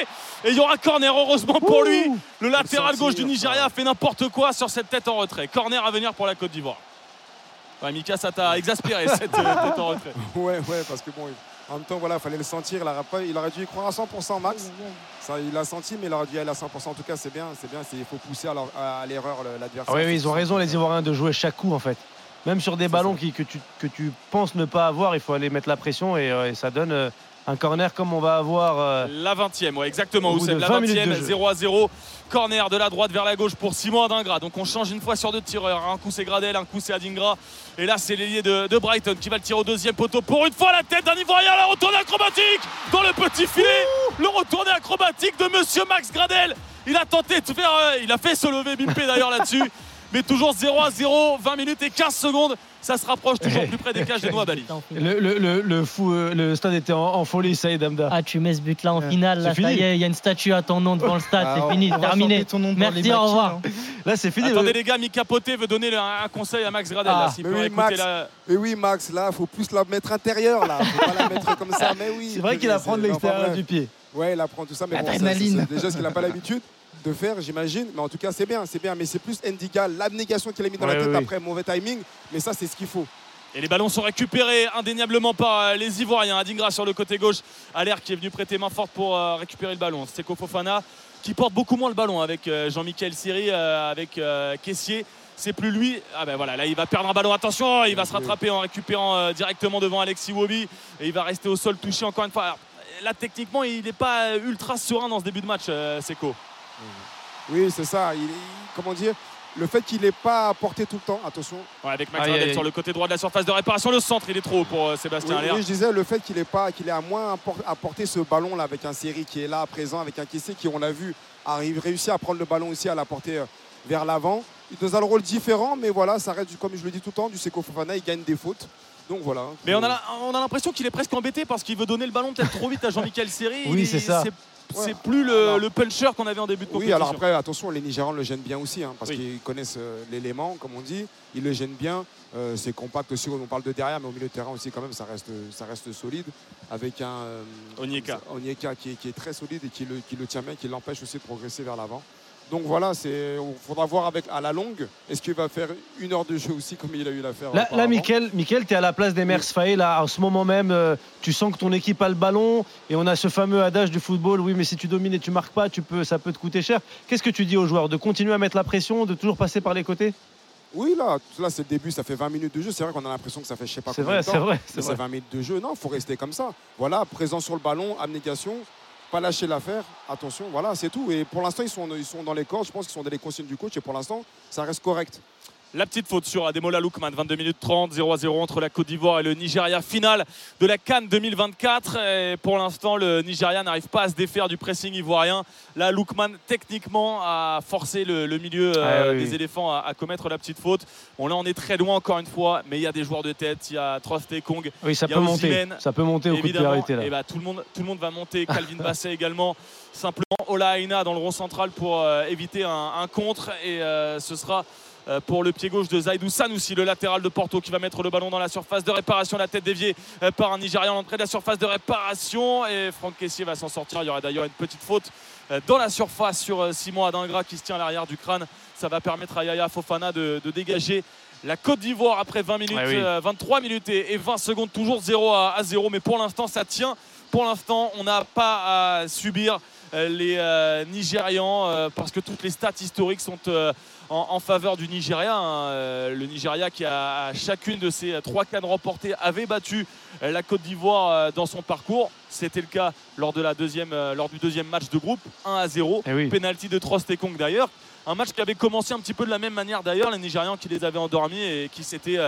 Et il y aura corner, heureusement pour lui. Le latéral sentir, gauche du Nigeria ça. fait n'importe quoi sur cette tête en retrait. Corner à venir pour la Côte d'Ivoire. Ouais, Mika, ça t'a exaspéré cette tête en retrait. *laughs* Ouais, ouais, parce que bon, en même temps, voilà, il fallait le sentir. Il aurait, pas- il aurait dû y croire à 100%, Max. Ça, il l'a senti, mais il aurait dû y aller à 100%. En tout cas, c'est bien, c'est bien. c'est- Il faut pousser à, l'erreur le- l'adversaire. Ah oui, oui, ils ont raison, les Ivoiriens, de jouer chaque coup, en fait. Même sur des ballons qui, que, tu, que tu penses ne pas avoir, il faut aller mettre la pression et, euh, et ça donne euh, un corner comme on va avoir. euh, La 20e, ouais, exactement. Oussem, la 20 minutes 20e, de jeu. 0 à 0. Corner de la droite vers la gauche pour Simon Adingra. Donc on change une fois sur deux tireurs. Un coup c'est Gradel, un coup c'est Adingra. Et là c'est l'ailier de, de Brighton qui va le tirer au deuxième poteau. Pour une fois la tête d'un Ivoirien, la retournée acrobatique dans le petit filet. Le retourné acrobatique de Monsieur Max Gradel. Il a tenté de faire, euh, il a fait se lever Bimpé d'ailleurs là-dessus. *laughs* Mais toujours 0 à 0, 20 minutes et 15 secondes. Ça se rapproche toujours plus près des cages des Bali. *laughs* le, le, le, le fou, euh, le stade était en, en folie, ça y est, Damda. Ah, tu mets ce but-là en finale, là, c'est ça fini. y est, il y a une statue à ton nom devant le stade, Ah, c'est fini, terminé. ton nom Merci, les au revoir. hein. Là, c'est fini. Attendez le- les gars, Mika Poté veut donner un, un conseil à Max Gradel. Ah, là, s'il mais peut oui, Max. la- Et oui, Max, là, il faut plus la mettre intérieure, là. faut pas la mettre *laughs* comme ça, mais oui. C'est vrai qu'il apprend de l'extérieur du pied. Ouais, il apprend tout ça, mais bon, c'est déjà ce qu'il n'a pas l'habitude de faire, j'imagine. Mais en tout cas, c'est bien, c'est bien. Mais c'est plus Ndiga, l'abnégation qu'il a mis dans Ouais, la tête après mauvais timing. Mais ça, c'est ce qu'il faut. Et les ballons sont récupérés indéniablement par euh, les Ivoiriens. Adingra sur le côté gauche, Allaire qui est venu prêter main forte pour euh, récupérer le ballon. Seko Fofana qui porte beaucoup moins le ballon avec euh, Jean-Michel Siri, avec Caissier. C'est plus lui. Ah ben voilà, là il va perdre un ballon. Attention, il va se rattraper en récupérant directement devant Alexis Wobi. Et il va rester au sol touché encore une fois. Alors, là techniquement, il n'est pas ultra serein dans ce début de match, Seko. Oui, c'est ça. Il, il- comment dire le fait qu'il n'ait pas apporté tout le temps, attention. Ouais, avec Max aïe, sur le côté droit de la surface de réparation. Le centre, il est trop haut pour euh, Oui, Sébastien Aller. oui, je disais le fait qu'il ait pas, qu'il ait à moins appor- apporté ce ballon là avec un série qui est là à présent, avec un Kessé qui on l'a vu arrive réussi à prendre le ballon aussi à l'apporter euh, vers l'avant. Il nous a le rôle différent, mais voilà, ça reste du- comme je le dis tout le temps, du Seko Fofana, il gagne des fautes. Donc voilà. Mais on a, la- on a l'impression qu'il est presque embêté parce qu'il veut donner le ballon peut-être trop vite à Jean-Michel Serré. Oui, Il- c'est ça. C'est plus le, Alors- le puncher qu'on avait en début de Oui, compétition. alors après, attention, les Nigérians le gênent bien aussi, hein, parce Oui. qu'ils connaissent euh, l'élément, comme on dit. Ils le gênent bien. Euh, c'est compact aussi, on parle de derrière, mais au milieu de terrain aussi, quand même, ça reste, ça reste solide. Avec un euh, Onyeka. Onyeka qui, est, qui est très solide et qui le, qui le tient bien, qui l'empêche aussi de progresser vers l'avant. Donc voilà, il faudra voir avec, à la longue, est-ce qu'il va faire une heure de jeu aussi, comme il a eu l'affaire Là, là Mickaël, tu es à la place des Mers Faye. Là, en ce moment même, euh, tu sens que ton équipe a le ballon. Et on a ce fameux adage du football oui, mais si tu domines et tu marques pas, tu peux, ça peut te coûter cher. Qu'est-ce que tu dis aux joueurs De continuer à mettre la pression, de toujours passer par les côtés? Oui, là, là c'est le début, ça fait 20 minutes de jeu. C'est vrai qu'on a l'impression que ça fait je sais pas combien vrai, de temps. c'est vrai. C'est vrai. 20 minutes de jeu. Non, il faut rester comme ça. Voilà, présent sur le ballon, abnégation, pas lâcher l'affaire. Attention, voilà, c'est tout. Et pour l'instant, ils sont, ils sont dans les cordes. Je pense qu'ils sont dans les consignes du coach. Et pour l'instant, ça reste correct. La petite faute sur Ademola Lookman, 22 minutes 30, 0 à 0 entre la Côte d'Ivoire et le Nigeria. Finale de la Cannes 2024. Et pour l'instant, le Nigeria n'arrive pas à se défaire du pressing ivoirien. Là, Lookman, techniquement, a forcé le, le milieu euh, Ah oui, des éléphants à, à commettre la petite faute. Bon, là, on est très loin encore une fois, mais il y a des joueurs de tête. Il y a Trost Kong, Oui, ça Il y a peut monter. Ça peut monter au coup de. Là. et bah, tout, le monde, tout le monde va monter. *laughs* Calvin Basset également. Simplement, Ola Aina dans le rond central pour euh, éviter un, un contre. Et euh, ce sera euh, pour le pied gauche de Zaidou Sanoussi, le latéral de Porto, qui va mettre le ballon dans la surface de réparation. La tête déviée euh, par un Nigérian à l'entrée de la surface de réparation. Et Franck Caissier va s'en sortir. Il y aura d'ailleurs une petite faute euh, dans la surface sur euh, Simon Adingra qui se tient à l'arrière du crâne. Ça va permettre à Yaya Fofana de, de dégager la Côte d'Ivoire après 20 minutes, Ouais, oui. euh, 23 minutes et, et 20 secondes, toujours 0 à, à 0. Mais pour l'instant, ça tient. Pour l'instant, on n'a pas à subir euh, les euh, Nigérians euh, parce que toutes les stats historiques sont euh, en, en faveur du Nigeria. hein. Euh, le Nigeria qui a à chacune de ses trois cannes remportées avait battu euh, la Côte d'Ivoire euh, dans son parcours. C'était le cas lors, de la deuxième, lors du deuxième match de groupe, 1 à 0. Eh oui. Penalty de Trostekong d'ailleurs. Un match qui avait commencé un petit peu de la même manière d'ailleurs, les Nigérians qui les avaient endormis et qui s'étaient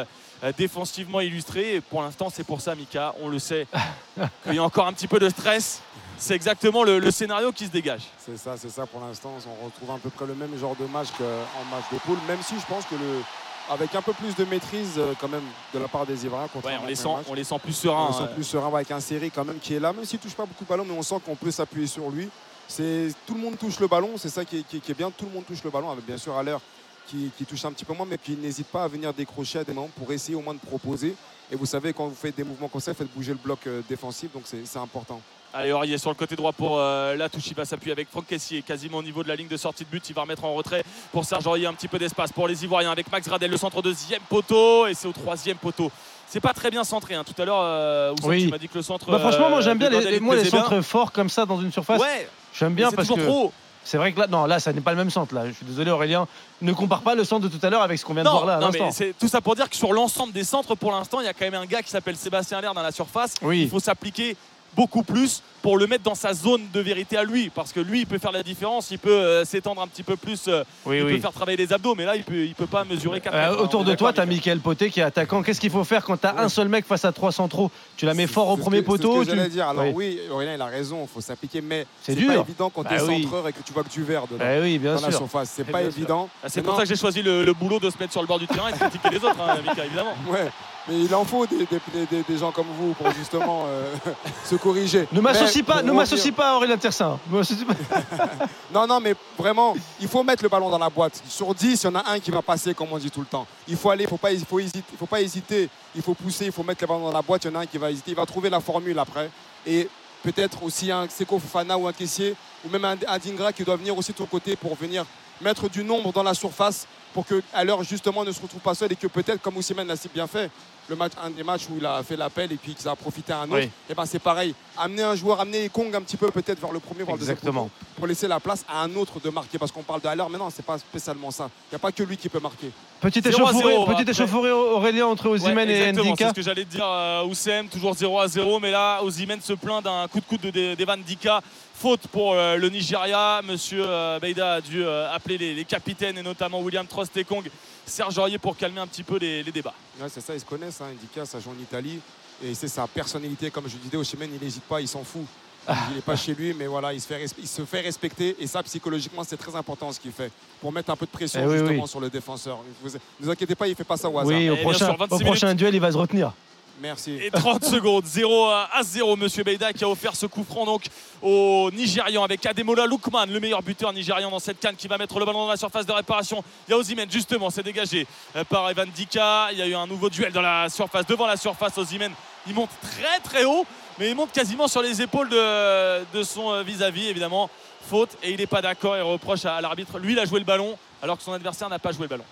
défensivement illustrés. Et pour l'instant, c'est pour ça, Mika, on le sait, *laughs* qu'il y a encore un petit peu de stress. C'est exactement le, le scénario qui se dégage. C'est ça, c'est ça pour l'instant. On retrouve à peu près le même genre de match qu'en match de poule, même si je pense que le, avec un peu plus de maîtrise euh, quand même de la part des Ivoiriens. Ouais, on, les au sent, premier match. on les sent plus On sereins. sent euh. plus serein ouais, avec un série quand même qui est là, même s'il touche pas beaucoup de ballons, mais on sent qu'on peut s'appuyer sur lui. C'est tout le monde touche le ballon, c'est ça qui est, qui est- qui est bien. Tout le monde touche le ballon, avec bien sûr à l'heure qui, qui touche un petit peu moins, mais qui n'hésite pas à venir décrocher à des moments pour essayer au moins de proposer. Et vous savez, quand vous faites des mouvements comme ça, faites bouger le bloc euh, défensif, donc c'est important. Allez, Aurier sur le côté droit pour euh, la touche. Il va s'appuyer avec Franck Caissier, quasiment au niveau de la ligne de sortie de but. Il va remettre en retrait pour Serge Aurier un petit peu d'espace pour les Ivoiriens avec Max Gradel, le centre deuxième poteau. Et c'est au troisième poteau. C'est pas très bien centré. hein. Tout à l'heure, euh, Oui. tu m'as dit que le centre. Bah, franchement, moi euh, j'aime bien de les, les- moi, les bien. centres forts comme ça dans une surface. Ouais, J'aime bien parce toujours que trop. c'est vrai que là, non, là, ça n'est pas le même centre. Là, je suis désolé, Aurélien. Ne compare pas le centre de tout à l'heure avec ce qu'on vient de voir là à non, mais c'est tout ça pour dire que sur l'ensemble des centres, pour l'instant, il y a quand même un gars qui s'appelle Sébastien Allaire dans la surface. Oui. Il faut s'appliquer beaucoup plus pour le mettre dans sa zone de vérité à lui, parce que lui, il peut faire la différence, il peut euh, s'étendre un petit peu plus, euh, Oui, il oui. peut faire travailler les abdos, mais là, il peut, il peut pas mesurer 4 Euh, autour de toi, tu as Michael Poté qui est attaquant. Qu'est-ce qu'il faut faire quand tu as un seul mec face à trois centraux Tu la mets fort au premier que- c'est ce poteau que tu- j'allais dire. Alors Oui. oui, Aurélien, il a raison, il faut s'appliquer, mais C'est pas évident quand Bah tu es centreur et que tu vois que du verre dedans. Eh oui, bien dans la sûr. surface, c'est Eh pas évident. Ah, C'est pour ça que j'ai choisi le, boulot de se mettre sur le bord du terrain et de critiquer les autres, hein, Mika, évidemment. Mais il en faut des, des- des- des- gens comme vous pour justement euh, *laughs* se corriger. Ne m'associe pas, ne m'associe pas à Aurélien Tersin. *laughs* Non, non, mais vraiment, il faut mettre le ballon dans la boîte. Sur 10, il y en a un qui va passer, comme on dit tout le temps. Il faut aller, il faut pas, il faut hésiter, il faut pas hésiter, il faut pousser, il faut mettre le ballon dans la boîte. Il y en a un qui va hésiter, il va trouver la formule après. Et peut-être aussi un Seko Fofana ou un caissier, ou même un, un Dingra qui doit venir aussi de ton côté pour venir mettre du nombre dans la surface pour qu'à l'heure justement ne se retrouve pas seul et que peut-être, comme Ousmane l'a si bien fait, le match, un des matchs où il a fait l'appel et puis qu'il a profité à un autre. Oui. Et ben c'est pareil. Amener un joueur, amener Kong un petit peu peut-être vers le premier, vers le deuxième pour laisser la place à un autre de marquer. Parce qu'on parle de Haller, mais non, c'est pas spécialement ça. Il n'y a pas que lui qui peut marquer. Petite 0 à échauffourée, 0, petite après. échauffourée Aurélien entre Ouais, et exactement, c'est Ndika. ce que j'allais te dire. Euh, Oussem, toujours 0 à 0. Mais là, Ozymen se plaint d'un coup de coude de De- d'Evan Dika. Faute pour euh, le Nigeria. Monsieur euh, Beida a dû euh, appeler les, les capitaines et notamment William Trostekong, Serge Aurier pour calmer un petit peu les, les débats. Ouais, c'est ça, ils se connaissent. Hein. Indika, ça joue en Italie. Et c'est sa personnalité, comme je disais, Osimhen, il n'hésite pas, il s'en fout. Il n'est pas chez lui, mais voilà, il se, fait, res- il se fait respecter. Et ça, psychologiquement, c'est très important ce qu'il fait. Pour mettre un peu de pression Eh oui, justement oui. sur le défenseur. Vous, ne vous inquiétez pas, il ne fait pas ça au hasard. Oui, au Et bien prochain, sûr, 26 au prochain duel, il va se retenir. Merci. Et 30 secondes, 0 à 0. Monsieur Beida qui a offert ce coup franc donc au Nigérian avec Ademola Lukman, le meilleur buteur nigérian dans cette canne qui va mettre le ballon dans la surface de réparation. Il y a Ozymen justement, c'est dégagé euh, par Evan Dika. Il y a eu un nouveau duel dans la surface, devant la surface. Ozymen, il monte très très haut, mais il monte quasiment sur les épaules de, son euh, vis-à-vis, évidemment. Faute et il n'est pas d'accord et reproche à, à l'arbitre. Lui, il a joué le ballon alors que son adversaire n'a pas joué le ballon.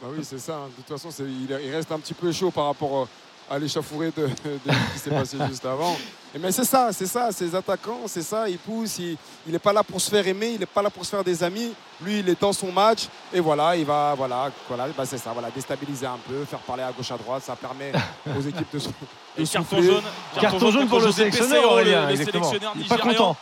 Bah oui, c'est ça. hein. De toute façon, il, il reste un petit peu chaud par rapport euh, à l'échauffourée de, de ce qui s'est passé *laughs* juste avant. Et mais c'est ça, c'est ça, ces attaquants, c'est ça, ils poussent, il n'est pas là pour se faire aimer, il n'est pas là pour se faire des amis. Lui, il est dans son match et voilà, il va, voilà, voilà, bah c'est ça, voilà, déstabiliser un peu, faire parler à gauche à droite, ça permet *laughs* aux équipes de, se- Et carton jaune. Carton jaune pour contre le José sélectionneur, Aurélien. le- le sélectionneur Il n'est pas content.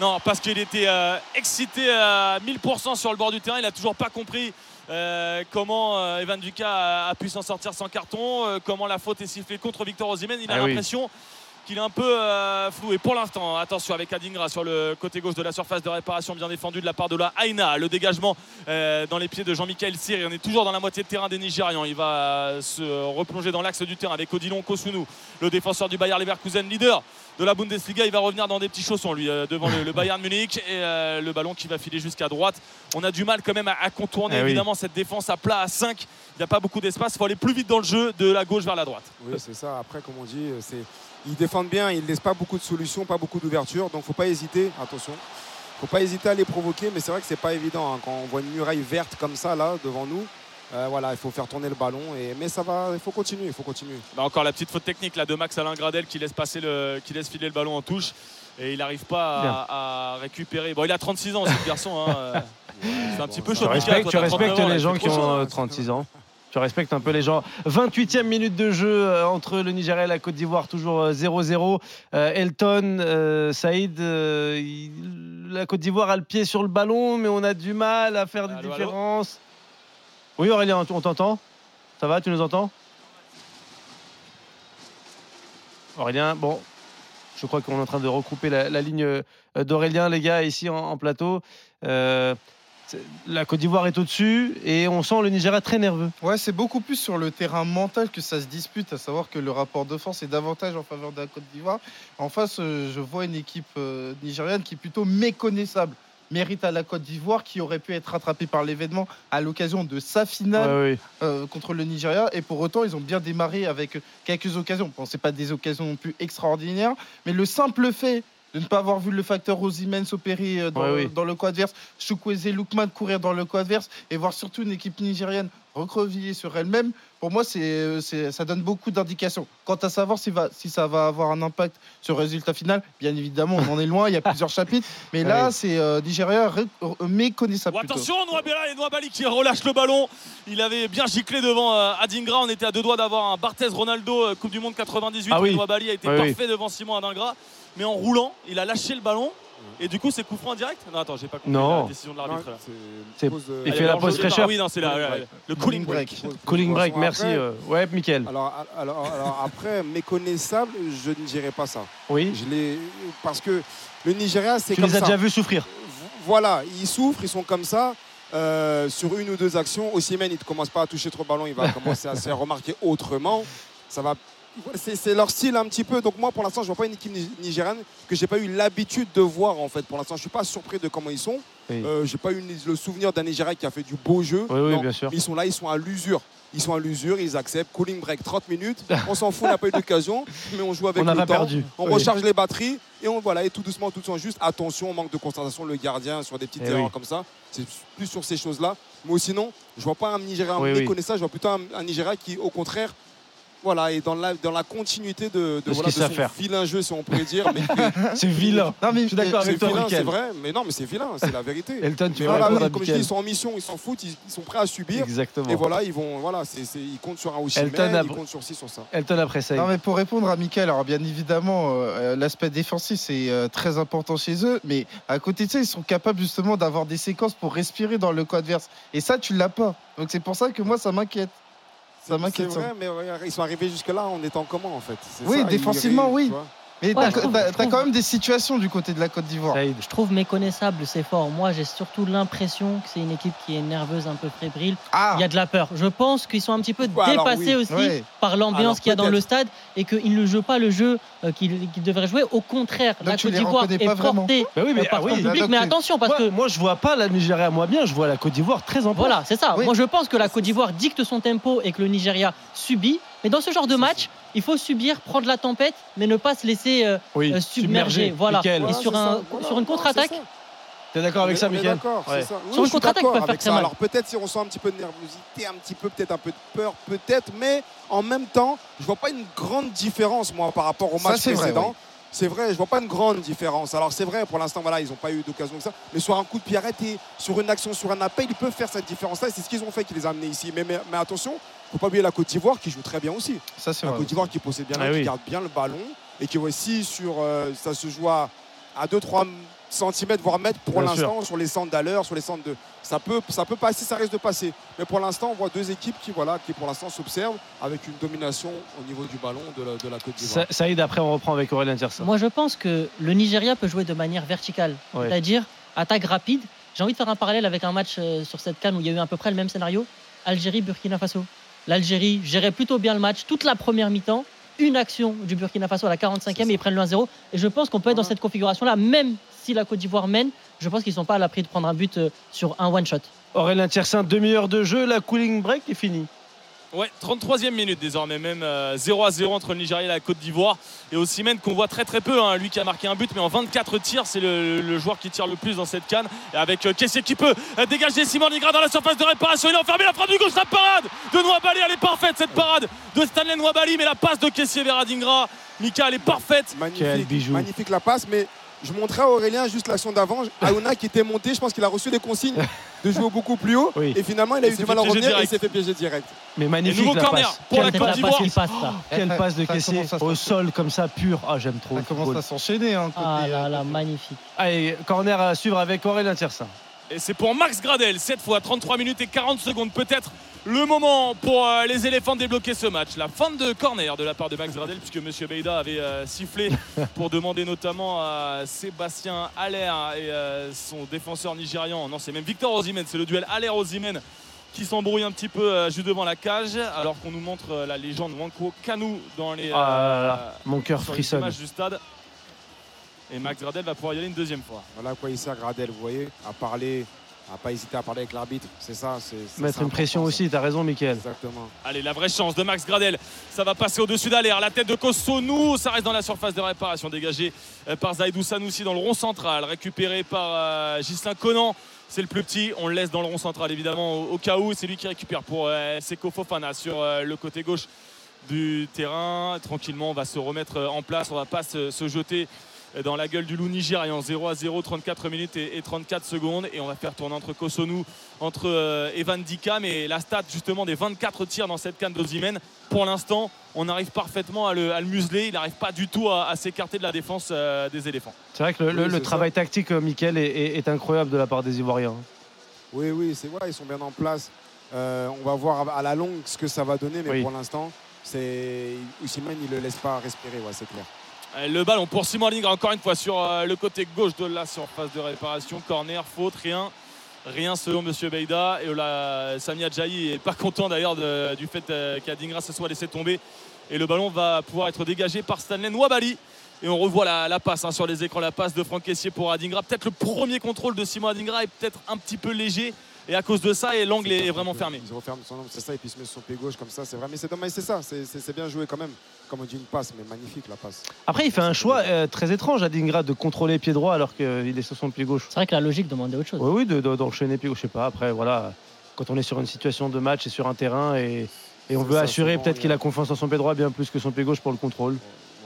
Non, parce qu'il était euh, excité à 1000% sur le bord du terrain. Il n'a toujours pas compris euh, comment euh, Evan Duca a, a pu s'en sortir sans carton, euh, comment la faute est sifflée contre Victor Osimhen. Il a Ah oui. l'impression qu'il est un peu euh, flou. Et pour l'instant, attention avec Adingra sur le côté gauche de la surface de réparation, bien défendu de la part de la Aina. Le dégagement dans les pieds de Jean-Michel. Et on est toujours dans la moitié de terrain des Nigérians. Il va se replonger dans l'axe du terrain avec Odilon Kosunu, le défenseur du Bayer Leverkusen, leader de la Bundesliga. Il va revenir dans des petits chaussons, lui, euh, devant le, le Bayern Munich. Et euh, le ballon qui va filer jusqu'à droite. On a du mal quand même à, à contourner Eh oui. évidemment cette défense à plat à 5. Il n'y a pas beaucoup d'espace. Il faut aller plus vite dans le jeu de la gauche vers la droite. Oui, c'est ça. Après, comme on dit, c'est, ils défendent bien, ils ne laissent pas beaucoup de solutions, pas beaucoup d'ouverture. Donc, faut pas hésiter. Attention. faut pas hésiter à les provoquer, mais c'est vrai que c'est pas évident hein, quand on voit une muraille verte comme ça là devant nous. Euh, voilà, il faut faire tourner le ballon. Et, mais ça va, il faut continuer, il faut continuer. Bah, encore la petite faute technique là de Max Alain Gradel qui laisse passer le, qui laisse filer le ballon en touche et il n'arrive pas à, à récupérer. Bon, il a 36 ans ce garçon. Hein. euh, C'est un petit peu chaud. Tu respectes, toi, tu t'as respectes 39 ans, les là, gens qui chaud. ont euh, 36 ans. Tu respectes un peu les gens. 28e minute de jeu euh, entre le Nigeria et la Côte d'Ivoire, toujours euh, 0-0. Euh, Elton, euh, Saïd, euh, il- la Côte d'Ivoire a le pied sur le ballon, mais on a du mal à faire des Allô, allô différences. Oui, Aurélien, on t'entend? Ça va, tu nous entends? Aurélien, bon, je crois qu'on est en train de recouper la, ligne euh, d'Aurélien, les gars, ici en, plateau. Euh, la Côte d'Ivoire est au-dessus et on sent le Nigeria très nerveux. Ouais, c'est beaucoup plus sur le terrain mental que ça se dispute, à savoir que le rapport de force est davantage en faveur de la Côte d'Ivoire. En face, euh, je vois une équipe nigériane qui est plutôt méconnaissable. Mérite à la Côte d'Ivoire qui aurait pu être rattrapée par l'événement à l'occasion de sa finale Ouais, euh, contre le Nigeria. Et pour autant, ils ont bien démarré avec quelques occasions. Bon, c'est pas des occasions non plus extraordinaires, mais le simple fait de ne pas avoir vu le facteur Osimhen s'opérer euh, dans, Ouais, oui. dans le coin adverse, Chukwueze Lukman courir dans le coin adverse et voir surtout une équipe nigérienne recreviller sur elle-même, pour moi, c'est, c'est- ça donne beaucoup d'indications. Quant à savoir si, va, si ça va avoir un impact sur le résultat final, bien évidemment, on en est loin, il y a *laughs* plusieurs chapitres, mais là, Ouais. c'est euh, Nigeria euh, méconnaissable. Oh, plutôt. attention, Noabela et Noabali qui relâche le ballon. Il avait bien giclé devant euh, Adingra. On était à deux doigts d'avoir un Barthez Ronaldo euh, Coupe du Monde 98. Ah oui. Noabali a été oui. parfait devant Simon Adingra. Mais en roulant, il a lâché le ballon. Et du coup, c'est coup franc direct? Non, attends, j'ai pas compris Non. la décision de l'arbitre. là. C'est- pause, euh, il fait la pause de fraîcheur. Oui, non, c'est le cooling break. Pause- Cooling break, Après- merci. euh, ouais, Mickaël. Alors, alors, alors après, méconnaissable, je ne dirais pas ça. Oui. Je l'ai parce que le Nigeria, c'est Tu comme les as ça. déjà vus souffrir. Voilà, ils souffrent, ils sont comme ça. Euh, sur une ou deux actions, Osimhen, il ne commence pas à toucher trop le ballon, il va *laughs* commencer à se faire remarquer autrement. Ça va. C'est leur style un petit peu. Donc moi, pour l'instant, je vois pas une équipe ni- nigériane que j'ai pas eu l'habitude de voir en fait. Pour l'instant, je suis pas surpris de comment ils sont. Oui. Euh, j'ai pas eu le souvenir d'un Nigeria qui a fait du beau jeu. Oui, bien sûr. Ils sont là, ils sont à l'usure. Ils sont à l'usure, ils acceptent. Cooling break 30 minutes. *laughs* On s'en fout, on n'a pas eu d'occasion, mais on joue avec On le temps. perdu. On recharge les batteries et on voilà et tout doucement, tout doucement. Juste attention, manque de concentration, le gardien sur des petites Eh erreurs comme ça. C'est plus sur ces choses-là. Mais sinon, je vois pas un Oui, oui. méconnaissable, je vois plutôt un, un Nigeria qui, au contraire, voilà, et dans la, dans la continuité de, De ce voilà, qu'ils savent son faire. vilain jeu, si on pourrait dire. mais que- *laughs* C'est vilain. Non, mais Je suis d'accord c'est avec toi, vilain, c'est vrai, mais non, mais c'est vilain, c'est la vérité. *laughs* Elton, tu Mais voilà, à comme je dis, ils sont en mission, ils s'en foutent, ils, ils sont prêts à subir. Exactement. Et voilà, ils vont, voilà, ils comptent sur un Elton a- ils comptent sur ci, sur ça. Elton après ça. Non mais pour répondre à Mickaël, alors bien évidemment euh, l'aspect défensif c'est euh, très important chez eux, mais à côté de ça ils sont capables justement d'avoir des séquences pour respirer dans le camp adverse. Et ça tu l'as pas. Donc c'est pour ça que moi ça m'inquiète. Ça C'est vrai, mais ils sont arrivés jusque-là en étant comment en fait? Oui, ça, défensivement, ils- oui. Mais Ouais, t'as trouve- quand même des situations du côté de la Côte d'Ivoire. Je trouve méconnaissable, c'est fort. Moi, j'ai surtout l'impression que c'est une équipe qui est nerveuse, un peu fébrile. Ah Il y a de la peur. Je pense qu'ils sont un petit peu Ouais, alors dépassés oui. aussi Ouais. par l'ambiance Alors, qu'il y a dans le stade et qu'ils ne jouent pas le jeu euh, qu'ils qu'ils devraient jouer. Au contraire, Donc, la Côte d'Ivoire est pas vraiment. portée Bah oui, mais par ah son oui. public. Mais attention, parce moi, que moi, je vois pas la Nigeria moins bien, je vois la Côte d'Ivoire très en place. Voilà, c'est ça. Oui. Moi, je pense que la Côte d'Ivoire dicte son tempo et que le Nigeria subit. Mais dans ce genre de match, il faut subir, prendre la tempête, mais ne pas se laisser euh, Oui, euh, submerger. Voilà. Et Voilà, sur un-. Voilà, sur une contre-attaque. T'es d'accord avec ça, Ouais. Oui, Sur une contre-attaque, faire très mal. Alors peut-être si on sent un petit peu de nervosité, un petit peu, peut-être un peu de peur, peut-être, mais en même temps, je vois pas une grande différence moi par rapport au Ça, match vrai, précédent. oui. C'est vrai, je vois pas une grande différence. Alors c'est vrai, pour l'instant, voilà, ils n'ont pas eu d'occasion que ça. Mais sur un coup de pied arrêté, sur une action, sur un appel, ils peuvent faire cette différence-là. Et c'est ce qu'ils ont fait qui les a amenés ici. Mais, mais, mais attention, faut pas oublier la Côte d'Ivoire qui joue très bien aussi. Ça c'est La vrai. Côte d'Ivoire qui possède bien, Ah qui oui. garde bien le ballon et qui aussi sur euh, ça se joue à, à 2-3 cm voire mètres pour l'instant sur les centres d'allure, sur les centres de ça peut ça peut passer, ça risque de passer. Mais pour l'instant, on voit deux équipes qui voilà qui pour l'instant s'observent avec une domination au niveau du ballon de la, de la Côte d'Ivoire. Sa- Saïd, après, on reprend avec Aurélien Tiersin. moi, je pense que le Nigeria peut jouer de manière verticale. Ouais. C'est-à-dire attaque rapide. J'ai envie de faire un parallèle avec un match euh, sur cette canne où il y a eu à peu près le même scénario. Algérie-Burkina Faso. L'Algérie gérait plutôt bien le match toute la première mi-temps. Une action du Burkina Faso à la 45e C'est ça. et ils prennent le 1-0. Et je pense qu'on peut être dans Voilà. cette configuration-là, même si la Côte d'Ivoire mène. Je pense qu'ils ne sont pas à l'abri de prendre un but euh, sur un one-shot. Aurélien Tiersin, demi-heure de jeu, la cooling break est finie. Ouais, 33e minute désormais même, euh, 0 à 0 entre le Nigeria et la Côte d'Ivoire. Et Osimhen qu'on voit très très peu, hein, lui qui a marqué un but, mais en 24 tirs, c'est le, le joueur qui tire le plus dans cette canne. Et avec euh, Kessié qui peut euh, dégager Simon Nigra dans la surface de réparation, il a enfermé la frappe du gauche, la parade de Nwabali, elle est parfaite cette parade de Stanley Nwabali, mais la passe de Kessié vers Adingra, Mika, elle est parfaite. Quel Magnifique, bijou. magnifique la passe, mais je montrais à Aurélien juste l'action d'avant. Aouna qui était monté, je pense qu'il a reçu des consignes de jouer beaucoup plus haut. Oui. Et finalement, il a Il eu du mal à revenir et il s'est fait piéger direct. Mais Et magnifique nouveau la corner passe. pour la Quelle Côte d'Ivoire. passe, ça. Quelle passe de Kessié commence à au sol comme ça, pur. Ah, j'aime trop. Ça commence à s'enchaîner. Hein, Ah là euh, là, magnifique. Allez, corner à suivre avec Aurélien Tiersin. Et c'est pour Max Gradel, cette fois 33 minutes et 40 secondes. Peut-être le moment pour euh, les éléphants de débloquer ce match. La fin de corner de la part de Max Gradel, puisque Monsieur Beida avait euh, sifflé *laughs* pour demander notamment à Sébastien Aller et euh, son défenseur nigérian. Non, c'est même Victor Osimhen, c'est le duel Aller-Osimhen qui s'embrouille un petit peu juste devant la cage, alors qu'on nous montre la légende Wanko Kanu dans les, Ah là là, mon cœur frissonne. du stade. Et Max Gradel va pouvoir y aller une deuxième fois. Voilà à quoi il sert Gradel, vous voyez, à parler, à pas hésiter à parler avec l'arbitre. C'est ça. c'est Mettre une pression aussi, t'as raison, Mickaël. Exactement. Allez, la vraie chance de Max Gradel. Ça va passer au-dessus d'Aler. La tête de Kosonou. Ça reste dans la surface de réparation dégagée euh, par Zaidou Sanoussi dans le rond central. Récupéré par euh, Ghislain Conan. C'est le plus petit. On le laisse dans le rond central, évidemment, au, au cas où. C'est lui qui récupère pour euh, Seko Fofana sur euh, le côté gauche du terrain. Tranquillement, on va se remettre en place. On va pas se, se jeter euh, dans la gueule du loup nigérian. 0 à 0, 34 minutes et, et 34 secondes. Et on va faire tourner entre Kosonou, entre euh, Evan Dika. Mais la stat, justement, des 24 tirs dans cette canne d'Ozimène, pour l'instant, on arrive parfaitement à le, à le museler. Il n'arrive pas du tout à, à s'écarter de la défense euh, des éléphants. C'est vrai que le, Oui, le- le c'est travail tactique, euh, Mickaël, est, est- est incroyable de la part des Ivoiriens. Oui, oui, c'est voilà, ils sont bien en place. Euh, on va voir à la longue ce que ça va donner, mais Oui. pour l'instant, c'est il le laisse pas respirer, ouais, c'est clair. Euh, Le ballon pour Simon Lingre, encore une fois sur euh, le côté gauche de la surface de réparation. Corner, faute, rien. Rien selon Monsieur Beida. Et là, Sami Adjaï est pas content d'ailleurs du fait euh, qu'Adingra se soit laissé tomber. Et le ballon va pouvoir être dégagé par Stanley Nwabali. Et on revoit la, passe hein, sur les écrans, la passe de Franck Kessier pour Adingra. Peut-être le premier contrôle de Simon Adingra est peut-être un petit peu léger. Et à cause de ça, et l'angle est vraiment fermé. Ils referment son angle, c'est ça, et puis il se met sur son pied gauche comme ça, c'est vrai. Mais c'est dommage, c'est ça, c'est- bien joué quand même. Comme on dit, une passe, mais magnifique la passe. Après, il fait un choix euh, très étrange à Dingra de contrôler pied droit alors qu'il est sur son pied gauche. C'est vrai que la logique demandait autre chose. Oui, oui, de- de- d'enchaîner pied gauche. Je sais pas. Après, voilà, quand on est sur une situation de match et sur un terrain et, Et on veut ça, assurer peut-être qu'il a- a confiance en son pied droit bien plus que son pied gauche pour le contrôle.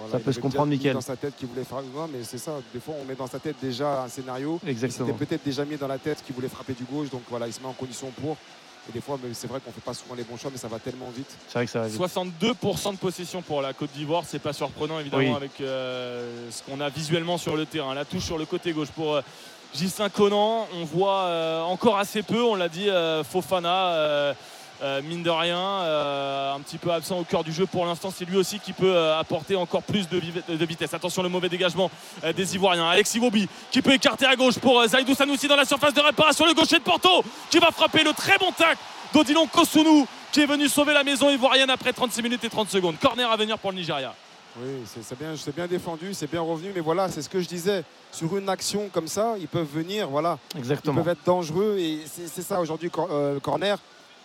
Voilà, Ça il peut se comprendre, Mickaël. dans sa tête qu'il voulait frapper. Non, mais c'est ça. Des fois, on met dans sa tête déjà un scénario. Exactement. C'était peut-être déjà mis dans la tête qu'il voulait frapper du gauche. Donc voilà, il se met en condition pour. Et des fois, c'est vrai qu'on fait pas souvent les bons choix, mais ça va tellement vite. C'est vrai que ça va vite. 62% de possession pour la Côte d'Ivoire, c'est pas surprenant évidemment Oui. avec euh, ce qu'on a visuellement sur le terrain. La touche sur le côté gauche pour euh, Gislain Conan, on voit euh, encore assez peu, on l'a dit, euh, Fofana, euh, mine de rien, euh, un petit peu absent au cœur du jeu pour l'instant, c'est lui aussi qui peut euh, apporter encore plus de, vitesse. Attention le mauvais dégagement euh, des Ivoiriens. Alexis Wobi qui peut écarter à gauche pour euh, Zaidou Sanoussi dans la surface de réparation, le gaucher de Porto qui va frapper le très bon tac d'Odilon Kosunu qui est venu sauver la maison ivoirienne après 36 minutes et 30 secondes. Corner à venir pour le Nigeria. Oui, c'est bien, défendu, c'est bien revenu. Mais voilà, c'est ce que je disais. Sur une action comme ça, ils peuvent venir. Voilà, ils Exactement. peuvent être dangereux. Et c'est c'est ça aujourd'hui, cor- euh, corner.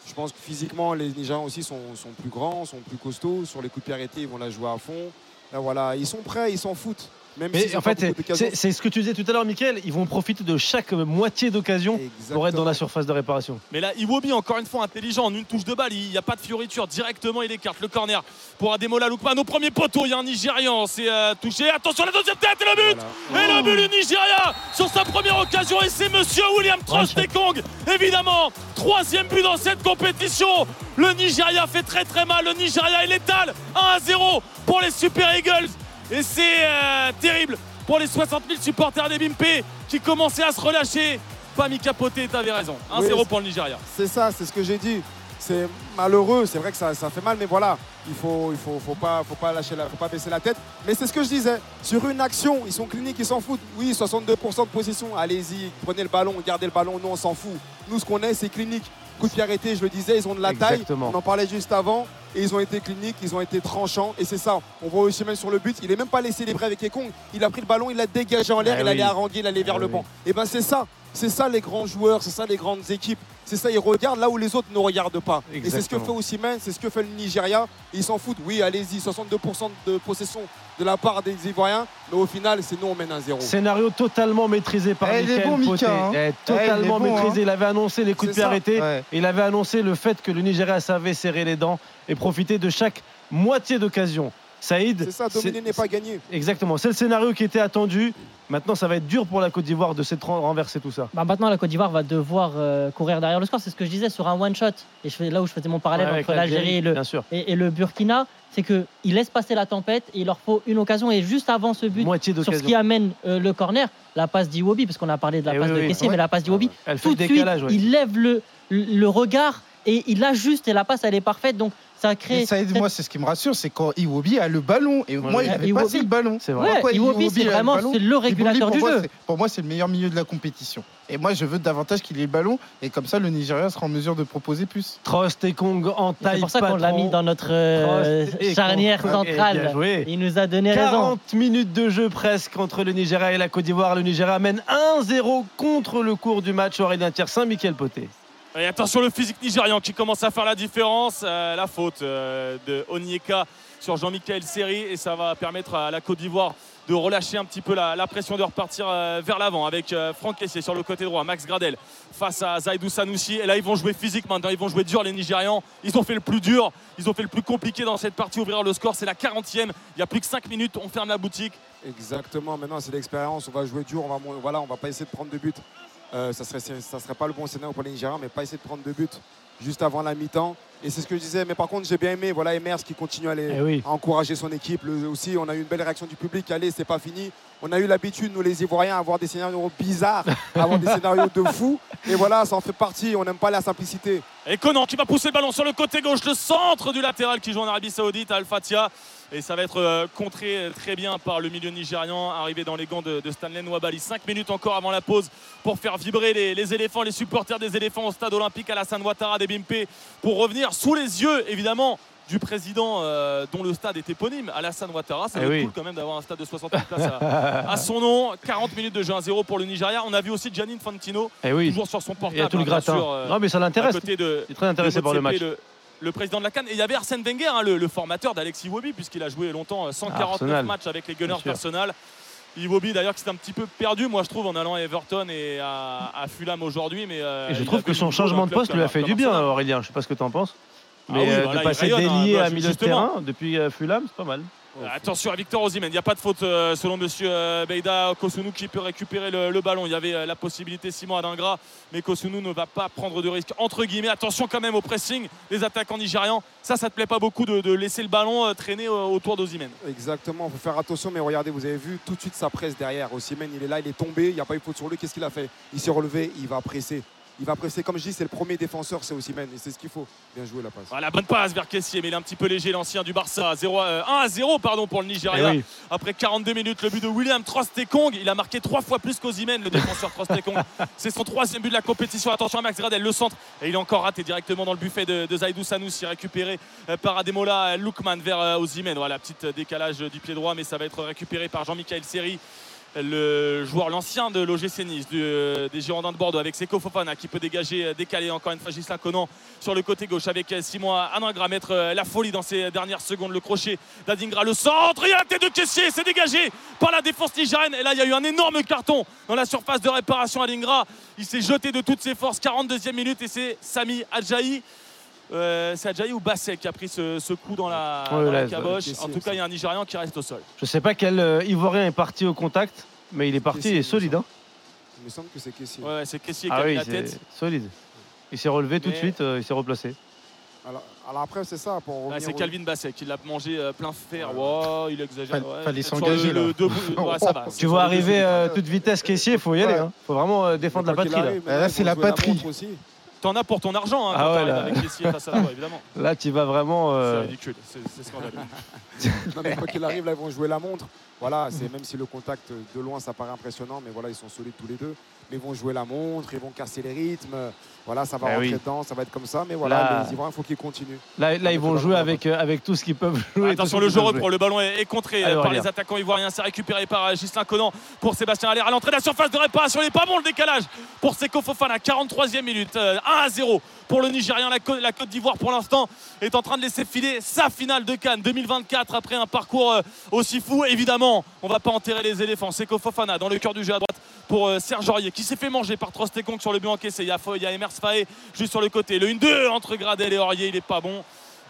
Je pense que physiquement, les Nigérians aussi sont, plus grands, sont plus costauds. Sur les coups de pied arrêtés, ils vont la jouer à fond. Là, voilà, ils sont prêts, ils s'en foutent. Même Mais ont en fait, c'est ce que tu disais tout à l'heure, Mickaël. Ils vont profiter de chaque moitié d'occasion pour être dans la surface de réparation. Mais là, Iwobi, encore une fois, intelligent, en une touche de balle, il n'y a pas de fioriture. Directement, il écarte le corner pour Ademola Lookman. Au premier poteau, il y a un Nigérian. C'est euh, touché. Attention, la deuxième tête et le but Voilà. Et le but du Nigeria sur sa première occasion. Et c'est monsieur William Trostekong, évidemment. Troisième but dans cette compétition. Le Nigeria fait très très mal. Le Nigeria est létal. 1 à 0 pour les Super Eagles. Et c'est euh, terrible pour les 60 000 supporters des Bimpe qui commençaient à se relâcher. Pami Capote, t'avais raison. 1-0 Oui, pour le Nigeria. C'est ça, c'est ce que j'ai dit. C'est malheureux, c'est vrai que ça, ça fait mal, mais voilà, il faut, il faut, faut pas, faut pas lâcher, la, faut pas baisser la tête. Mais c'est ce que je disais. Sur une action, ils sont cliniques, ils s'en foutent. Oui, 62% de possession. Allez-y, prenez le ballon, gardez le ballon. Nous, on s'en fout. Nous, ce qu'on est, c'est clinique. Coup de pied arrêté, je le disais, ils ont de la Exactement. taille. On en parlait juste avant. Et ils ont été cliniques, ils ont été tranchants. Et c'est ça. On voit aussi même sur le but, il est même pas laissé libre avec Ekong. Il a pris le ballon, il l'a dégagé en l'air, Eh il oui. allait haranguer, il allait vers Eh le oui. banc. Et ben c'est ça. C'est ça les grands joueurs, c'est ça les grandes équipes. C'est ça, ils regardent là où les autres ne regardent pas. Et c'est ce que fait Osimhen, c'est ce que fait le Nigeria. Ils s'en foutent. Oui, allez-y, 62% de possession de la part des Ivoiriens. Mais au final, c'est nous, on mène un zéro. Scénario totalement maîtrisé par Eh, bon, Mika, hein. Eh, Eh, bon, maîtrisé. hein. Il avait annoncé les coups de pied arrêtés. Ouais. Il avait annoncé le fait que le Nigeria savait serrer les dents et profiter de chaque moitié d'occasion. Saïd, C'est ça, dominer n'est pas gagné. Exactement, c'est le scénario qui était attendu. Maintenant, ça va être dur pour la Côte d'Ivoire de s'être renverser tout ça. Bah maintenant, la Côte d'Ivoire va devoir euh, courir derrière le score. C'est ce que je disais sur un one-shot. Et je fais, là où je faisais mon parallèle Ouais, entre l'Algérie et le, bien sûr. et, et le Burkina, c'est qu'ils laissent passer la tempête et il leur faut une occasion. Et juste avant ce but, Moitié sur ce qui amène euh, le corner, la passe d'Iwobi, parce qu'on a parlé de la Eh passe oui, de oui. Ouais. mais la passe d'Iwobi, tout de suite, ouais. il lève le, le regard et il ajuste et la passe, elle est parfaite. Donc ça crée. Mais ça aide, moi, c'est ce qui me rassure, c'est quand Iwobi a le ballon. Et moi, il ouais. avait passé le ballon. C'est vrai. Iwobi, Iwobi c'est vraiment le régulateur Iwobi, du pour moi, jeu. c'est- Pour moi, c'est le meilleur milieu de la compétition. Et moi, je veux davantage qu'il ait le ballon. Et comme ça, le Nigeria sera en mesure de proposer plus. Trost et Kong en taille C'est pour ça qu'on l'a mis dans notre euh, charnière Kong. Eh, centrale. joué. Il nous a donné raison. 40 minutes de jeu presque entre le Nigeria et la Côte d'Ivoire. Le Nigeria mène 1-0 contre le cours du match. Aurélien Tiersin, Michael Poté. Et attention le physique nigérian qui commence à faire la différence. Euh, la faute euh, de Onyeka sur Jean-Michel Seri. Et ça va permettre à la Côte d'Ivoire de relâcher un petit peu la, pression de repartir euh, vers l'avant avec Franck Kessier sur le côté droit, Max Gradel face à Zaidou Sanoussi. Et là ils vont jouer physique maintenant, ils vont jouer dur les Nigérians, ils ont fait le plus dur, ils ont fait le plus compliqué dans cette partie, ouvrir le score, c'est la 40e, il y a plus que 5 minutes, on ferme la boutique. Exactement, maintenant c'est l'expérience, on va jouer dur, on va, voilà, on va pas essayer de prendre de buts. Euh, ça serait, ça serait pas le bon scénario pour les Nigériens, mais pas essayer de prendre de buts juste avant la mi-temps. Et c'est ce que je disais, mais par contre j'ai bien aimé, voilà Emers qui continue à, les- Eh oui. à encourager son équipe. Le- aussi, on a eu une belle réaction du public, allez, c'est pas fini. On a eu l'habitude, nous les Ivoiriens, à avoir des scénarios bizarres, à avoir des scénarios de fou. Et voilà, ça en fait partie, on n'aime pas la simplicité. Et Conan qui va pousser le ballon sur le côté gauche, le centre du latéral qui joue en Arabie Saoudite, Al Fatia. Et ça va être euh, contré très bien par le milieu nigérian, arrivé dans les gants de, de Stanley Nwabali. 5 minutes encore avant la pause pour faire vibrer les, les éléphants, les supporters des éléphants au stade olympique Alassane Ouattara des Bimpe pour revenir sous les yeux, évidemment, du président euh, dont le stade est éponyme, Alassane Ouattara. Ça Eh va être oui. cool quand même d'avoir un stade de 60 000 places à, *laughs* à son nom. 40 minutes de jeu 1-0 pour le Nigeria. On a vu aussi Gianni Infantino, Eh oui, toujours sur son portable. il y a tout le hein, gratin. euh, non, mais ça à l'intéresse. côté de, Il est très intéressé par le match. Le, le président de la Cannes. Et il y avait Arsène Wenger, hein, le, le formateur d'Alexis Iwobi, puisqu'il a joué longtemps euh, 149 Arsenal. matchs avec les Gunners Bien sûr. Arsenal. Iwobi d'ailleurs qui s'est un petit peu perdu, moi je trouve, en allant à Everton et à, à Fulham aujourd'hui. Mais euh, Et je trouve que son changement de poste lui a fait du bien, Arsenal. Aurélien. Je sais pas ce que tu en penses. Mais oui, euh, voilà, de passer hein, délié bah, à milieu de terrain depuis euh, Fulham, c'est pas mal. Euh, Attention à Victor Osimhen, il n'y a pas de faute euh, selon Monsieur euh, Beida Kosunu qui peut récupérer le, ballon. Il y avait la possibilité Simon Adingra, mais Kosunu ne va pas prendre de risque. Entre guillemets, attention quand même au pressing des attaquants nigérians. Ça, ça te plaît pas beaucoup de, laisser le ballon traîner autour d'Osimhen. Exactement, il faut faire attention, mais regardez, vous avez vu tout de suite sa presse derrière. Osimhen, il est là, il est tombé, il n'y a pas eu faute sur lui. Qu'est-ce qu'il a fait? Il s'est relevé, il va presser. Il va presser, comme je dis, c'est le premier défenseur, c'est Osimhen, et c'est ce qu'il faut. Bien joué la passe. Voilà, bonne passe vers Kessier, mais il est un petit peu léger, l'ancien du Barça. 0 à- euh, 1 à 0 pardon, pour le Nigeria. Eh oui. Après 42 minutes, le but de William Trostekong. Il a marqué trois fois plus qu'Ozimhen, le défenseur Trostekong. *laughs* C'est son troisième but de la compétition. Attention à Max Gradel, le centre. Et il est encore raté directement dans le buffet de, de Zaidou Sanoussi, récupéré euh, par Ademola Lookman vers euh, Osimhen. Voilà, petit décalage du pied droit, mais ça va être récupéré par Jean-Michel Seri. Le joueur, l'ancien de l'OGC Nice, euh, des Girondins de Bordeaux, avec Seko Fofana qui peut dégager, euh, décaler encore une fois Gislain Conan sur le côté gauche avec euh, Simon Aningra mettre la folie dans ces dernières secondes. Le crochet d'Adingra, le centre, il y a la tête de Kessier, c'est dégagé par la défense nigérienne. Et là, il y a eu un énorme carton dans la surface de réparation Adingra. Il s'est jeté de toutes ses forces, 42e minute, et c'est Sami Adjaï. Euh, c'est Adjaï ou Basset qui a pris ce, ce coup dans la, Ouais, dans la là, caboche. Kessier En tout cas, il y a un Nigérian qui reste au sol. Je sais pas quel euh, Ivoirien est parti au contact, mais il est parti, Kessier, il est il me solide. semble. Hein. Il me semble que c'est Kessier. Ouais, ouais, c'est Kessier qui Ah a mis oui, la tête. solide. Il s'est relevé tout de suite, euh, il s'est replacé. Alors, alors après, c'est ça. Pour c'est Calvin Basset qui l'a mangé euh, plein fer. Ouais. Wow, il exagère. Fallait- ouais. fallait s'engager, le- le là. debout, *laughs* ouais, ça va. Tu vois arriver euh, toute vitesse caissier, il faut y aller. Hein. faut vraiment euh, défendre la patrie. Là. c'est il la patrie. T'en as pour ton argent hein, Ah quand ouais, t'arrives là. avec Kessier face à toi, évidemment. *laughs* Là, tu vas vraiment. C'est euh, ridicule, c'est c'est scandaleux. *laughs* Non, mais quoi qu'il arrive, là, ils vont jouer la montre. Voilà, c'est même si le contact de loin, ça paraît impressionnant, mais voilà, ils sont solides tous les deux. Mais ils vont jouer la montre, ils vont casser les rythmes. Voilà, ça va Eh rentrer oui. dedans, ça va être comme ça. Mais voilà, Là- les Ivoiriens, il faut qu'ils continuent. Là, là, ils vont jouer avec, euh, avec tout ce qu'ils peuvent jouer. Attention, le jeu reprend. Le ballon est, est contré euh, Allez, par les attaquants ivoiriens. C'est récupéré par euh, Gislain Conan pour Sébastien Allaire à l'entrée de la surface de réparation. Il n'est pas bon le décalage pour Seko Fofana. 43e minute. euh, 1 à 0 pour le Nigérian. La, Côte- la Côte d'Ivoire, pour l'instant, est en train de laisser filer sa finale de Cannes 2024 après un parcours euh, aussi fou. Évidemment, on va pas enterrer les éléphants. Seko Fofana dans le cœur du jeu à droite pour euh, Serge Aurier qui s'est fait manger par Trostekong sur le but encaissé. Il y a, il y a Emers Faé juste sur le côté. Le 1-2 entre Gradel et Aurier, il est pas bon.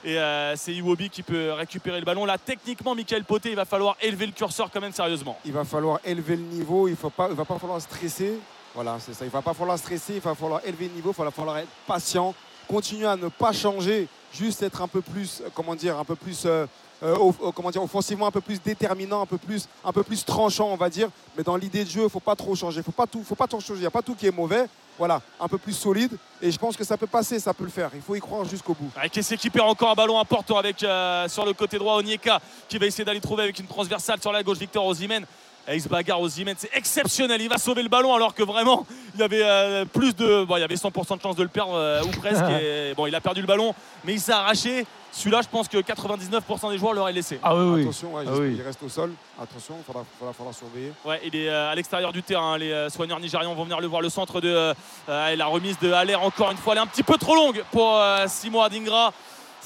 Et euh, c'est Iwobi qui peut récupérer le ballon. Là, techniquement, Michael Poté, il va falloir élever le curseur quand même sérieusement. Il va falloir élever le niveau, il ne va pas falloir stresser. Voilà, c'est ça. Il ne va pas falloir stresser, il va falloir élever le niveau, il va falloir être patient, continuer à ne pas changer, juste être un peu plus, euh, comment dire, un peu plus, euh, euh, comment dire, offensivement un peu plus déterminant, un peu plus, tranchant, on va dire. Mais dans l'idée de jeu, il ne faut pas trop changer, il faut pas tout, faut pas trop changer. Il n'y a pas tout qui est mauvais. Voilà, un peu plus solide. Et je pense que ça peut passer, ça peut le faire. Il faut y croire jusqu'au bout. Avec qui perd encore un ballon important avec sur le côté droit Onyeka qui va essayer d'aller trouver avec une transversale sur la gauche Victor Osimhen. Et il se bagarre Osimhen, c'est exceptionnel. Il va sauver le ballon alors que vraiment il y avait euh, plus de, bon, il y avait 100% de chance de le perdre euh, ou presque. *laughs* Et, bon, il a perdu le ballon, mais il s'est arraché. Celui-là, je pense que 99% des joueurs l'auraient laissé. Ah oui, oui. Attention, ouais, Ah oui. qu'il reste au sol. Attention, il faudra, faudra, faudra surveiller. Ouais, il est euh, à l'extérieur du terrain. Les euh, soigneurs nigérians vont venir le voir. Le centre de euh, euh, et la remise de Haller encore une fois, elle est un petit peu trop longue pour euh, Simon Adingra.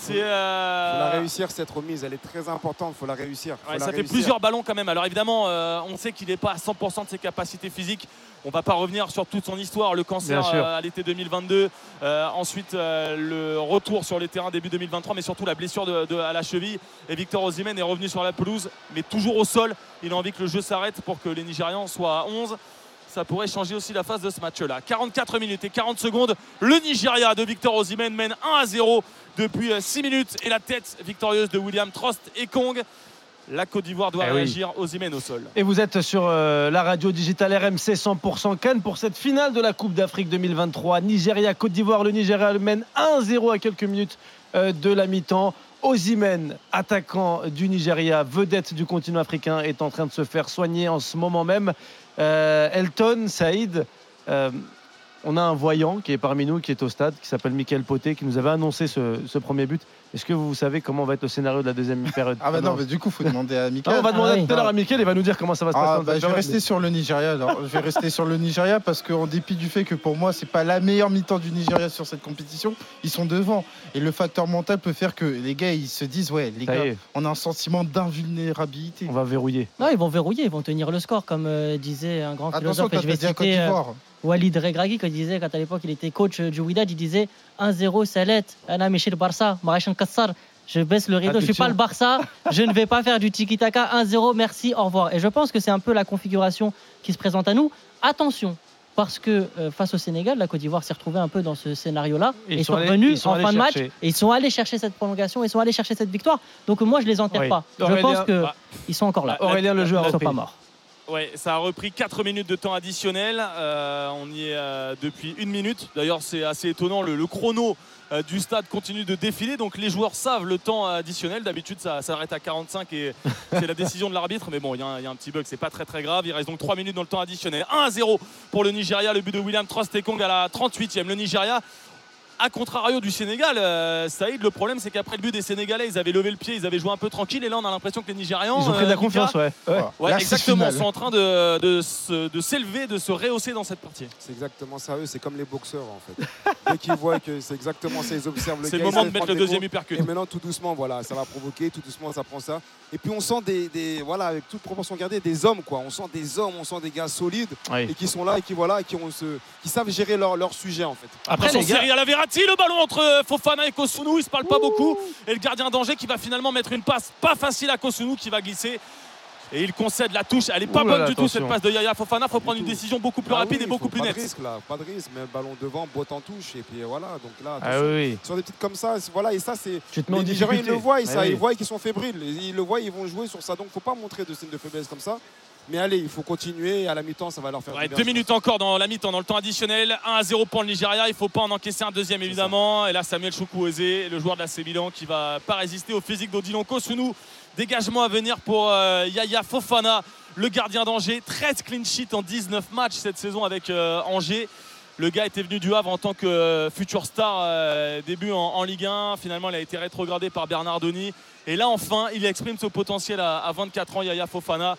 C'est Il faut euh, la réussir cette remise, elle est très importante, il faut la réussir. Faut Ouais, la ça fait plusieurs ballons quand même. Alors évidemment, euh, on sait qu'il n'est pas à 100% de ses capacités physiques. On va pas revenir sur toute son histoire, le cancer euh, à l'été 2022, euh, ensuite euh, le retour sur les terrains début 2023, mais surtout la blessure de, de- à la cheville. Et Victor Osimhen est revenu sur la pelouse, mais toujours au sol. Il a envie que le jeu s'arrête pour que les Nigérians soient à 11. Ça pourrait changer aussi la phase de ce match-là. 44 minutes et 40 secondes. Le Nigeria de Victor Osimhen mène 1 à 0 depuis 6 minutes. Et la tête victorieuse de William Trost et Kong. La Côte d'Ivoire doit Eh oui. réagir. Osimhen au sol. Et vous êtes sur euh, la radio digitale RMC 100% Cannes pour cette finale de la Coupe d'Afrique 2023. Nigeria, Côte d'Ivoire, le Nigeria mène 1-0 à quelques minutes euh, de la mi-temps. Osimhen, attaquant du Nigeria, vedette du continent africain, est en train de se faire soigner en ce moment même. Euh, Elton, Saïd, euh, on a un voyant qui est parmi nous, qui est au stade, qui s'appelle Michael Poté, qui nous avait annoncé ce, ce premier but. Est-ce que vous savez comment va être le scénario de la deuxième *laughs* période Ah bah non, mais du coup, faut demander à *laughs* Ah, Mika. on va demander Ah oui. tout à l'heure à Michael, il va nous dire comment ça va se passer. Ah, bah, je vais rester sur le Nigeria. Alors. Je vais rester sur le Nigeria parce qu'en dépit du fait que pour moi, c'est pas la meilleure mi-temps du Nigeria sur cette compétition, ils sont devant. Et le facteur mental peut faire que les gars, ils se disent Ouais, les Ça gars, on a un sentiment d'invulnérabilité. on va verrouiller. Non, ils vont verrouiller, ils vont tenir le score, comme euh, disait un grand Attention, philosophe. Je vais à Côte euh, d'Ivoire. Walid Regragui, quand il disait, quand à l'époque il était coach du Wydad, il disait 1-0, Salet, Ana Michel Barça, Marachan Kassar. Je baisse le rideau, je ne suis pas le Barça, *laughs* je ne vais pas faire du tiki-taka 1-0, merci, au revoir. Et je pense que c'est un peu la configuration qui se présente à nous. Attention, parce que euh, face au Sénégal, la Côte d'Ivoire s'est retrouvée un peu dans ce scénario-là. Ils, ils sont revenus ils sont en fin de match et ils sont allés chercher cette prolongation, ils sont allés chercher cette victoire. Donc moi, je les enterre Oui. pas. Je pense qu'ils bah, sont encore là. Aurélien, le jeu a Ils sont pas morts. Ouais, ça a repris 4 minutes de temps additionnel. Euh, on y est euh, depuis une minute. D'ailleurs, c'est assez étonnant. Le, le chrono euh, du stade continue de défiler. Donc les joueurs savent le temps additionnel. D'habitude, ça s'arrête à 45 et *laughs* c'est la décision de l'arbitre. Mais bon, il y, a un- il y a un petit bug. C'est pas très très grave. Il reste donc 3 minutes dans le temps additionnel. 1-0 pour le Nigeria. Le but de William Trostekong à la 38e. Le Nigeria. A contrario du Sénégal, euh, Saïd, le problème c'est qu'après le but des Sénégalais, ils avaient levé le pied, ils avaient joué un peu tranquille et là on a l'impression que les Nigérians. Ils ont pris de euh, la Lucas, confiance, ouais. ouais. Ouais, exactement. sont en train de, de se- de s'élever, de se rehausser dans cette partie. C'est exactement ça, eux, c'est comme les boxeurs en fait. Dès qu'ils voient que c'est exactement ça, ils observent le C'est gars, le moment de mettre le deuxième uppercut. Et maintenant, tout doucement, voilà, ça va provoquer, tout doucement, ça prend ça. Et puis on sent des, des- voilà, avec toute proportion gardée, des hommes, quoi. On sent des hommes, on sent des gars solides Oui. et qui sont là et qui, voilà, et qui, ont ce, qui savent gérer leur, leur sujet, en fait. Après, Attention, les gars, Cyril Alaverratti, le ballon entre Fofana et Kosunu, ils se parlent pas beaucoup. Et le gardien d'Angers qui va finalement mettre une passe pas facile à Kosunu qui va glisser. Et il concède la touche. Elle est pas Ouh bonne là, du tout cette passe de Yaya Fofana. Faut prendre une décision beaucoup plus Ah rapide oui, et beaucoup plus pas nette. de risque, là, pas de risque, mais ballon devant, botte en touche, et puis voilà. Donc là, Ah oui, sur des petites comme ça, voilà, et ça, c'est. Tu te mets en Les Nigériens, ils le voient, ils, Ah ça, oui. ils voient qu'ils sont fébriles. Ils le voient, ils vont jouer sur ça. Donc, faut pas montrer de signes de faiblesse comme ça. Mais allez, il faut continuer. Et à la mi-temps, ça va leur faire Ouais, du bien, deux minutes encore dans la mi-temps, dans le temps additionnel. 1 à 0 pour le Nigeria. Il ne faut pas en encaisser un deuxième, évidemment. Et là, Samuel Chukwueze, le joueur de la Milan, qui va pas résister au physique d'Odilon Kosunu. Dégagement à venir pour euh, Yaya Fofana, le gardien d'Angers. 13 clean sheets en 19 matchs cette saison avec euh, Angers. Le gars était venu du Havre en tant que euh, futur star début en, en Ligue 1. Finalement, il a été rétrogradé par Bernard Denis. Et là, enfin, il exprime ce potentiel à, à 24 ans, Yaya Fofana.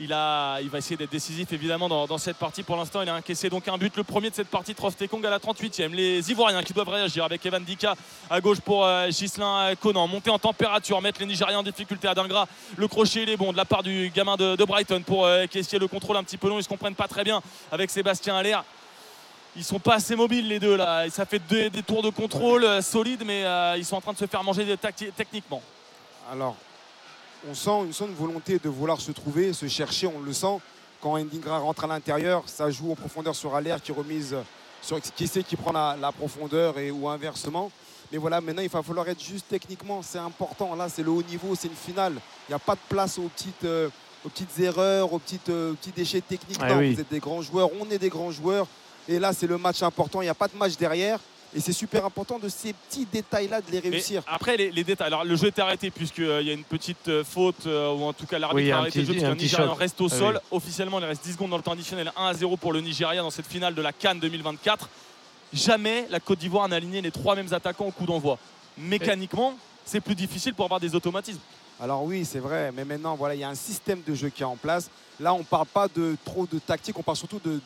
Il, va essayer d'être décisif évidemment dans, cette partie. Pour l'instant, il a encaissé donc un but, le premier de cette partie, Trostekong à la 38e. Les Ivoiriens qui doivent réagir avec Evan Dika à gauche pour euh, Conan. Monter en température, mettre les Nigériens en difficulté à Dingra. Le crochet, il est bon de la part du gamin de, Brighton pour euh, caissier le contrôle un petit peu long. Ils se comprennent pas très bien avec Sébastien Allaire. Ils sont pas assez mobiles les deux là. Ça fait des tours de contrôle euh, solides, mais euh, ils sont en train de se faire manger techniquement. Alors, on sent, une, sent une volonté de vouloir se trouver, se chercher, on le sent. Quand Ndingra rentre à l'intérieur, ça joue en profondeur sur Allaire qui remise sur qui sait qui prend la, la profondeur et, ou inversement. Mais voilà, maintenant il va falloir être juste techniquement, c'est important. Là, c'est le haut niveau, c'est une finale. Il n'y a pas de place aux petites, euh, aux petites erreurs, aux, petites, euh, aux petits déchets techniques. Ah Non, oui. Vous êtes des grands joueurs, on est des grands joueurs. Et là, c'est le match important. Il n'y a pas de match derrière. Et c'est super important de ces petits détails-là de les Mais réussir. après, les, les détails. Alors, le jeu est arrêté puisqu'il y a une petite euh, faute, euh, ou en tout cas l'arbitre Oui, a arrêté petit- le jeu un parce qu'un petit Nigérian reste au Ah sol. oui. Officiellement, il reste 10 secondes dans le temps additionnel. 1 à 0 pour le Nigeria dans cette finale de la Cannes 2024. Jamais la Côte d'Ivoire n'a aligné les trois mêmes attaquants au coup d'envoi. Mécaniquement, c'est plus difficile pour avoir des automatismes. Alors oui, c'est vrai, mais maintenant, voilà, il y a un système de jeu qui est en place. Là, on ne parle pas de trop de tactique, on parle surtout de,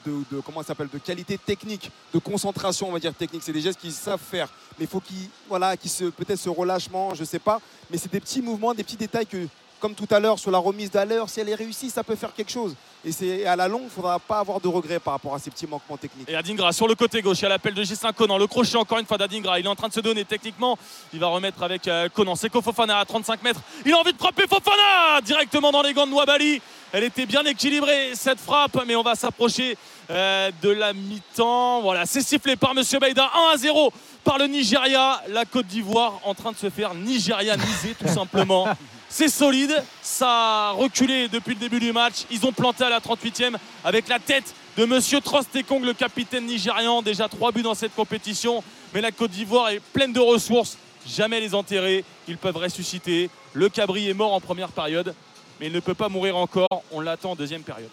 comment s'appelle, de qualité technique, de concentration, on va dire technique. C'est des gestes qu'ils savent faire, mais il faut qu'ils, voilà, qu'ils se, peut-être ce relâchement, je sais pas, mais c'est des petits mouvements, des petits détails que, comme tout à l'heure sur la remise d'allure, si elle est réussie, ça peut faire quelque chose. Et c'est à la longue, il ne faudra pas avoir de regrets par rapport à ces petits manquements techniques. Et Adingra sur le côté gauche, il y a l'appel de Gislain Conan. Le crochet encore une fois d'Adingra. Il est en train de se donner techniquement. Il va remettre avec euh, Conan. Seko Fofana à 35 mètres. Il a envie de frapper Fofana directement dans les gants de Nouabali. Elle était bien équilibrée cette frappe, mais on va s'approcher euh, de la mi-temps. Voilà, c'est sifflé par Monsieur Beida. 1 à 0 par le Nigeria. La Côte d'Ivoire en train de se faire nigérianiser tout simplement. *laughs* C'est solide, ça a reculé depuis le début du match. Ils ont planté à la 38e avec la tête de Monsieur Trostekong, le capitaine nigérian. Déjà trois buts dans cette compétition. Mais la Côte d'Ivoire est pleine de ressources. Jamais les enterrer. Ils peuvent ressusciter. Le Cabri est mort en première période, mais il ne peut pas mourir encore. On l'attend en deuxième période.